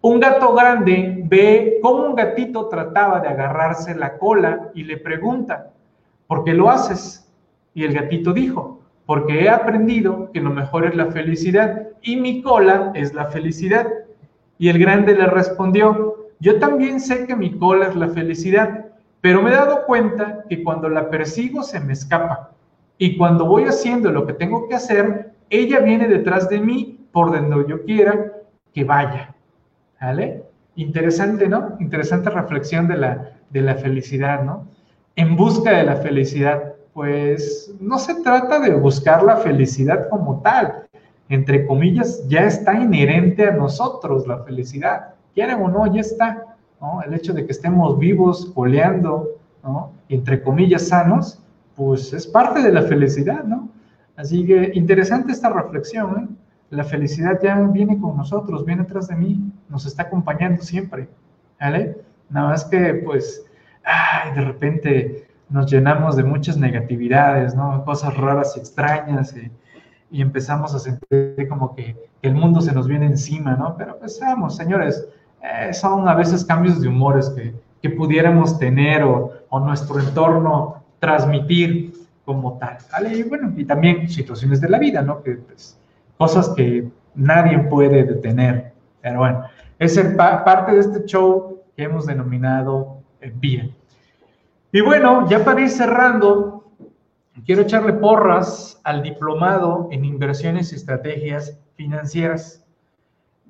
Un gato grande ve cómo un gatito trataba de agarrarse la cola y le pregunta, ¿por qué lo haces? Y el gatito dijo, porque he aprendido que lo mejor es la felicidad y mi cola es la felicidad. Y el grande le respondió, yo también sé que mi cola es la felicidad, pero me he dado cuenta que cuando la persigo se me escapa. Y cuando voy haciendo lo que tengo que hacer, ella viene detrás de mí por donde yo quiera que vaya. ¿Vale? Interesante, ¿no? Interesante reflexión de la, de la felicidad, ¿no? En busca de la felicidad. Pues no se trata de buscar la felicidad como tal. Entre comillas, ya está inherente a nosotros la felicidad. Quieran o no, ya está. El hecho de que estemos vivos, coleando, entre comillas, sanos, pues es parte de la felicidad, ¿no? Así que interesante esta reflexión, ¿eh? La felicidad ya viene con nosotros, viene atrás de mí, nos está acompañando siempre, ¿vale? Nada más que, pues, ay, de repente nos llenamos de muchas negatividades, ¿no? Cosas raras y extrañas y, empezamos a sentir como que el mundo se nos viene encima, ¿no? Pero pues vamos, señores, eh, son a veces cambios de humores que, que pudiéramos tener o, o, nuestro entorno transmitir como tal, ¿vale? Y bueno, y también situaciones de la vida, ¿no? Que pues, cosas que nadie puede detener. Pero bueno, es parte de este show que hemos denominado Bien. Y bueno, ya para ir cerrando, quiero echarle porras al diplomado en inversiones y estrategias financieras.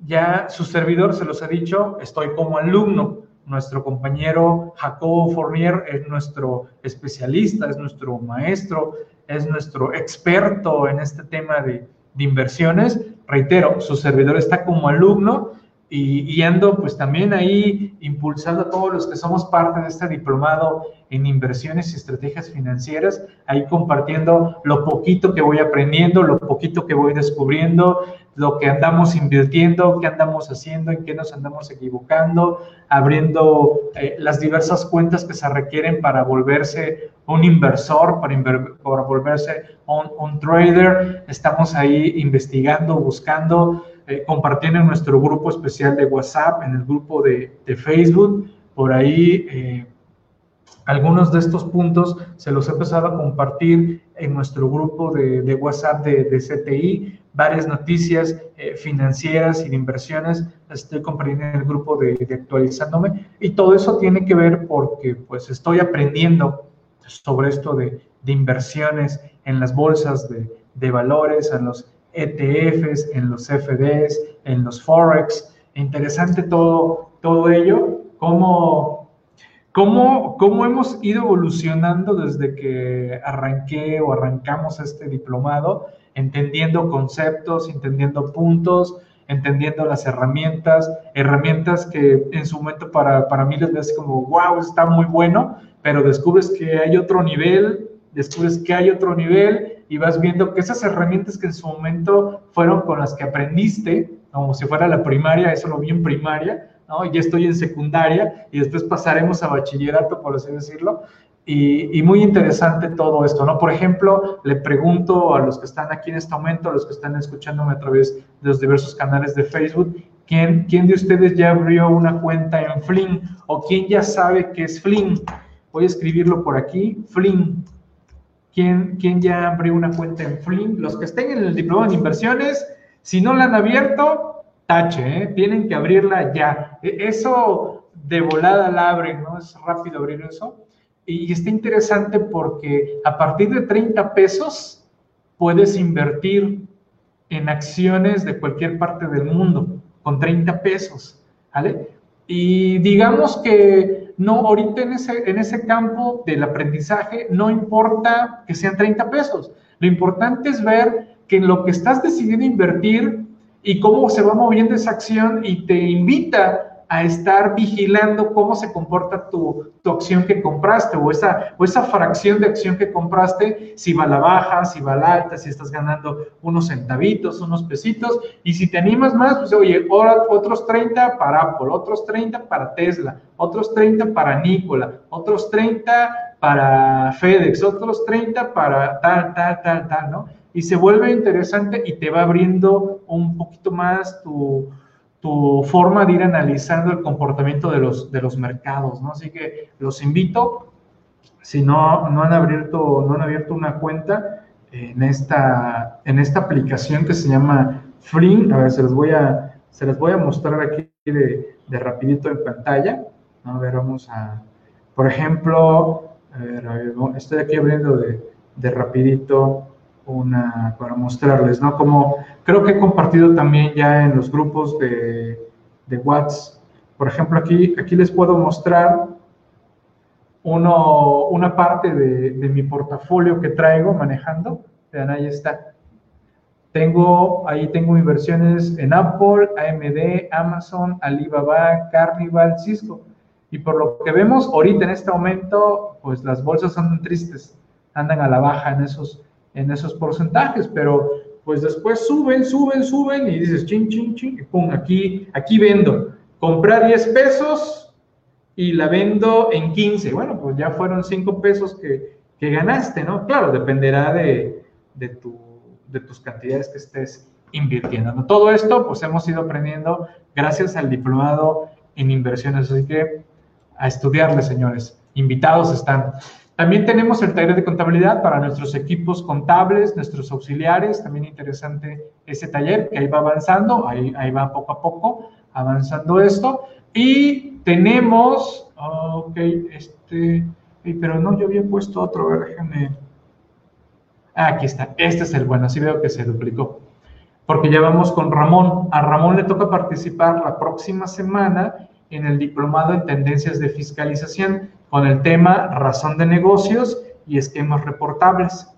Ya su servidor se los ha dicho, estoy como alumno. Nuestro compañero Jacobo Fournier es nuestro especialista, es nuestro maestro, es nuestro experto en este tema de, de inversiones. Reitero, su servidor está como alumno y, ando pues también ahí impulsando a todos los que somos parte de este diplomado en inversiones y estrategias financieras, ahí compartiendo lo poquito que voy aprendiendo, lo poquito que voy descubriendo, lo que andamos invirtiendo, qué andamos haciendo, en qué nos andamos equivocando, abriendo eh, las diversas cuentas que se requieren para volverse un inversor, para, para volverse un, un trader. Estamos ahí investigando, buscando eh, compartiendo en nuestro grupo especial de WhatsApp, en el grupo de, Facebook. Por ahí eh, algunos de estos puntos se los he empezado a compartir en nuestro grupo de, WhatsApp de, CTI. Varias noticias eh, financieras y de inversiones las estoy compartiendo en el grupo de, actualizándome. Y todo eso tiene que ver porque pues estoy aprendiendo sobre esto de, inversiones en las bolsas de, valores, en los ETFs, en los FDs, en los Forex. Interesante todo, todo ello, cómo, cómo, cómo hemos ido evolucionando desde que arranqué o arrancamos este diplomado, entendiendo conceptos, entendiendo puntos, entendiendo las herramientas, herramientas que en su momento para, para mí les ves como, wow, está muy bueno, pero descubres que hay otro nivel, descubres que hay otro nivel y vas viendo que esas herramientas que en su momento fueron con las que aprendiste, como si fuera la primaria, eso lo vi en primaria, ¿no? Ya estoy en secundaria y después pasaremos a bachillerato, por así decirlo. Y, y, muy interesante todo esto, ¿no? Por ejemplo, le pregunto a los que están aquí en este momento, a los que están escuchándome a través de los diversos canales de Facebook, ¿quién, quién de ustedes ya abrió una cuenta en Flynn? ¿O quién ya sabe qué es Flynn? Voy a escribirlo por aquí, Flynn. ¿Quién, ya abrió una cuenta en Flynn? Los que estén en el diploma de inversiones, si no la han abierto, tache, ¿eh? tienen que abrirla ya. E, eso de volada la abren, ¿no? Es rápido abrir eso. Y está interesante porque a partir de 30 pesos puedes invertir en acciones de cualquier parte del mundo con 30 pesos, ¿vale? Y digamos que no, ahorita en ese, en ese campo del aprendizaje no importa que sean 30 pesos. Lo importante es ver que en lo que estás decidiendo invertir y cómo se va moviendo esa acción y te invita a estar vigilando cómo se comporta tu, tu, acción que compraste o esa, o esa fracción de acción que compraste, si va a la baja, si va a la alta, si estás ganando unos centavitos, unos pesitos, y si te animas más, pues oye, ahora otros 30 para Apple, otros 30 para Tesla, otros 30 para Nikola, otros 30 para FedEx, otros 30 para tal, tal, tal, tal, ¿no? Y se vuelve interesante y te va abriendo un poquito más tu tu forma de ir analizando el comportamiento de los, de los mercados, ¿no? Así que los invito, si no, no, han, abierto, no han abierto una cuenta en esta, en esta aplicación que se llama Free, a ver, se les voy a, se les voy a mostrar aquí de, de rapidito en pantalla, a ver, vamos a, por ejemplo, a ver, estoy aquí abriendo de, de rapidito una, para mostrarles, ¿no? Como creo que he compartido también ya en los grupos de, de WhatsApp. Por ejemplo, aquí, aquí les puedo mostrar uno, una parte de, de mi portafolio que traigo manejando. Vean, ahí está. Tengo, ahí tengo inversiones en Apple, AMD, Amazon, Alibaba, Carnival, Cisco. Y por lo que vemos ahorita en este momento, pues las bolsas son tristes, andan a la baja en esos, en esos porcentajes, pero pues después suben, suben, suben y dices, ching, ching, ching, y pum, aquí, aquí vendo. Compré 10 pesos y la vendo en 15. Bueno, pues ya fueron 5 pesos que, que, ganaste, ¿no? Claro, dependerá de, de, tu, de tus cantidades que estés invirtiendo. ¿no? Todo esto, pues hemos ido aprendiendo gracias al diplomado en inversiones. Así que a estudiarle, señores. Invitados están. También tenemos el taller de contabilidad para nuestros equipos contables, nuestros auxiliares. También interesante ese taller que ahí va avanzando, ahí, ahí va poco a poco avanzando esto. Y tenemos, ok, este, pero no, yo había puesto otro, déjame. Ah, aquí está, este es el bueno, así veo que se duplicó. Porque ya vamos con Ramón. A Ramón le toca participar la próxima semana en el diplomado en tendencias de fiscalización con el tema razón de negocios y esquemas reportables.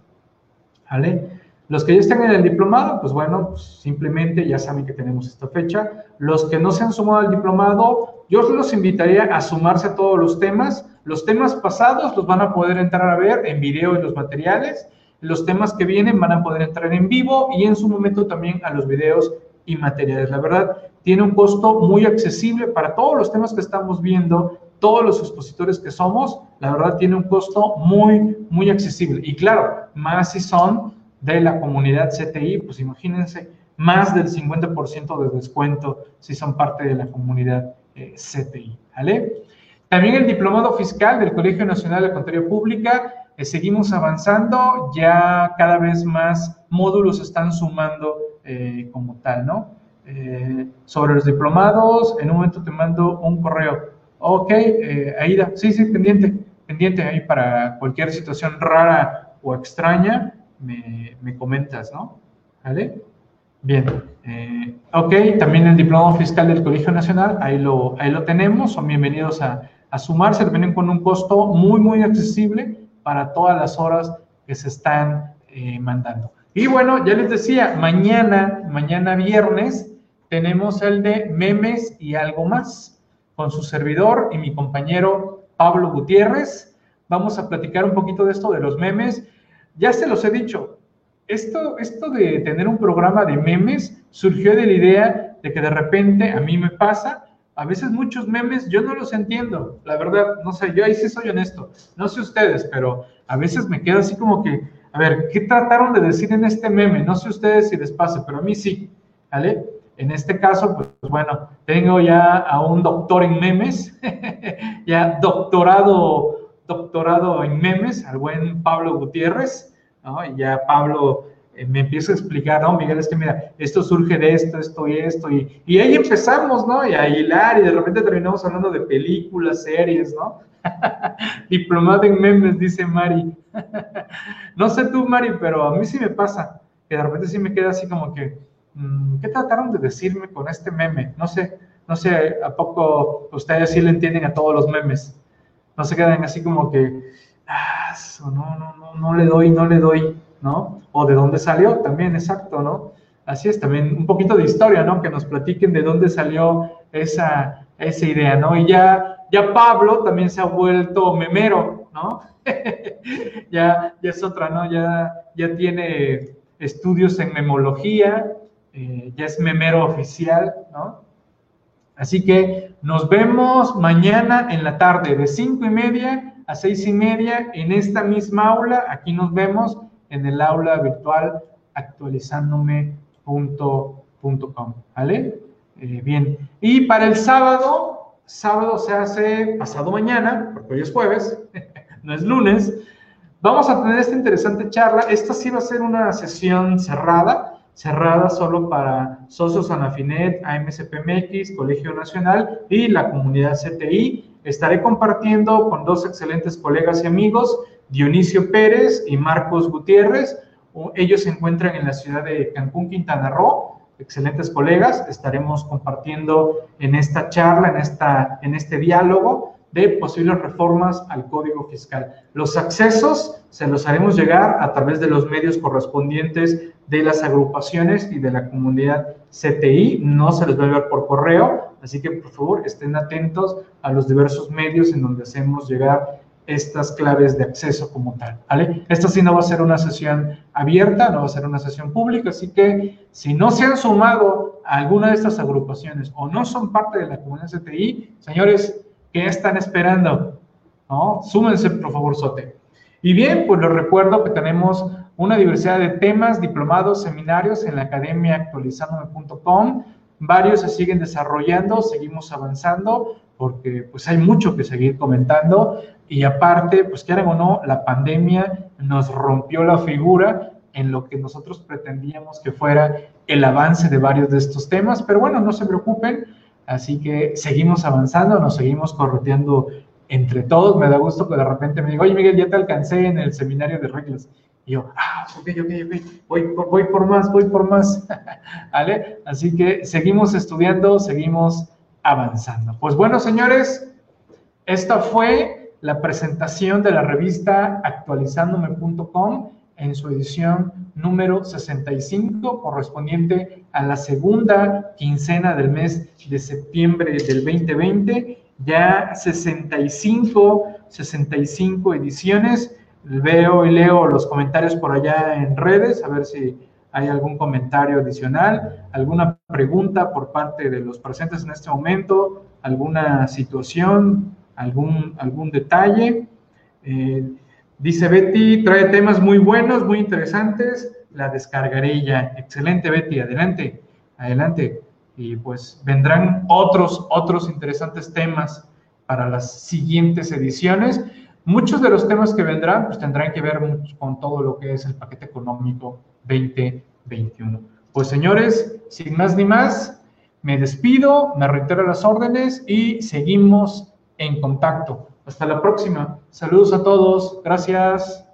¿Vale? Los que ya estén en el diplomado, pues bueno, pues simplemente ya saben que tenemos esta fecha. Los que no se han sumado al diplomado, yo los invitaría a sumarse a todos los temas. Los temas pasados los van a poder entrar a ver en video en los materiales. Los temas que vienen van a poder entrar en vivo y en su momento también a los videos y materiales. La verdad, tiene un costo muy accesible para todos los temas que estamos viendo, todos los expositores que somos, la verdad tiene un costo muy, muy accesible. Y claro, más si son de la comunidad CTI, pues imagínense, más del 50% de descuento si son parte de la comunidad eh, CTI, ¿vale? También el diplomado fiscal del Colegio Nacional de Contaduría Pública, eh, seguimos avanzando, ya cada vez más módulos están sumando eh, como tal, ¿no? Eh, sobre los diplomados, en un momento te mando un correo. Ok, eh, Aida, sí, sí, pendiente, pendiente ahí para cualquier situación rara o extraña, me, me comentas, ¿no? ¿Vale? Bien, eh, ok, también el diploma fiscal del Colegio Nacional, ahí lo, ahí lo tenemos, son bienvenidos a, a sumarse, vienen con un costo muy, muy accesible para todas las horas que se están eh, mandando. Y bueno, ya les decía, mañana, mañana viernes, tenemos el de memes y algo más con su servidor y mi compañero Pablo Gutiérrez. Vamos a platicar un poquito de esto de los memes. Ya se los he dicho, esto, esto de tener un programa de memes surgió de la idea de que de repente a mí me pasa, a veces muchos memes yo no los entiendo, la verdad, no sé, yo ahí sí soy honesto, no sé ustedes, pero a veces me queda así como que, a ver, ¿qué trataron de decir en este meme? No sé ustedes si les pasa, pero a mí sí, ¿vale? En este caso, pues bueno, tengo ya a un doctor en memes, *laughs* ya doctorado, doctorado en memes, al buen Pablo Gutiérrez, ¿no? Y ya Pablo me empieza a explicar, no, Miguel, es que mira, esto surge de esto, esto y esto, y, y ahí empezamos, ¿no? Y a hilar, y de repente terminamos hablando de películas, series, ¿no? *laughs* Diplomado en memes, dice Mari. *laughs* no sé tú, Mari, pero a mí sí me pasa, que de repente sí me queda así como que, Mm, ¿qué trataron de decirme con este meme? No sé, no sé, ¿a poco ustedes sí le entienden a todos los memes? No se quedan así como que, ah, no, no, no, no le doy, no le doy, ¿no? O de dónde salió también, exacto, ¿no? Así es, también un poquito de historia, ¿no? Que nos platiquen de dónde salió esa, esa idea, ¿no? Y ya, ya Pablo también se ha vuelto memero, ¿no? *laughs* ya, ya es otra, ¿no? Ya, ya tiene estudios en memología, eh, ya es memero oficial, ¿no? Así que nos vemos mañana en la tarde de cinco y media a seis y media en esta misma aula. Aquí nos vemos en el aula virtual actualizándome.com, ¿vale? Eh, bien, y para el sábado, sábado se hace pasado mañana, porque hoy es jueves, *laughs* no es lunes, vamos a tener esta interesante charla. Esta sí va a ser una sesión cerrada cerrada solo para socios Anafinet, AMSPMX, Colegio Nacional y la comunidad CTI. Estaré compartiendo con dos excelentes colegas y amigos, Dionisio Pérez y Marcos Gutiérrez. Ellos se encuentran en la ciudad de Cancún, Quintana Roo. Excelentes colegas, estaremos compartiendo en esta charla, en, esta, en este diálogo, de posibles reformas al Código Fiscal. Los accesos se los haremos llegar a través de los medios correspondientes de las agrupaciones y de la comunidad CTI. No se les va a ver por correo, así que por favor estén atentos a los diversos medios en donde hacemos llegar estas claves de acceso como tal, ¿vale? Esta sí no va a ser una sesión abierta, no va a ser una sesión pública, así que si no se han sumado a alguna de estas agrupaciones o no son parte de la comunidad CTI, señores, ¿Qué están esperando? ¿No? Súmense, por favor, Sote. Y bien, pues les recuerdo que tenemos una diversidad de temas, diplomados, seminarios en la academia actualizandome.com. Varios se siguen desarrollando, seguimos avanzando porque pues hay mucho que seguir comentando y aparte, pues quieran o no, la pandemia nos rompió la figura en lo que nosotros pretendíamos que fuera el avance de varios de estos temas, pero bueno, no se preocupen, así que seguimos avanzando, nos seguimos correteando entre todos, me da gusto que de repente me diga, oye Miguel, ya te alcancé en el seminario de reglas, y yo, ah, ok, ok, ok, voy, voy por más, voy por más, *laughs* ¿vale? Así que seguimos estudiando, seguimos avanzando. Pues bueno, señores, esta fue la presentación de la revista actualizándome.com en su edición número 65, correspondiente a la segunda quincena del mes de septiembre del 2020. Ya 65, 65 ediciones. Veo y leo los comentarios por allá en redes, a ver si hay algún comentario adicional, alguna pregunta por parte de los presentes en este momento, alguna situación, algún, algún detalle. Eh, dice Betty, trae temas muy buenos, muy interesantes, la descargaré ya. Excelente Betty, adelante, adelante. Y pues vendrán otros, otros interesantes temas para las siguientes ediciones. Muchos de los temas que vendrán pues tendrán que ver con todo lo que es el paquete económico 2021. Pues señores, sin más ni más, me despido, me reitero las órdenes y seguimos en contacto. Hasta la próxima. Saludos a todos. Gracias.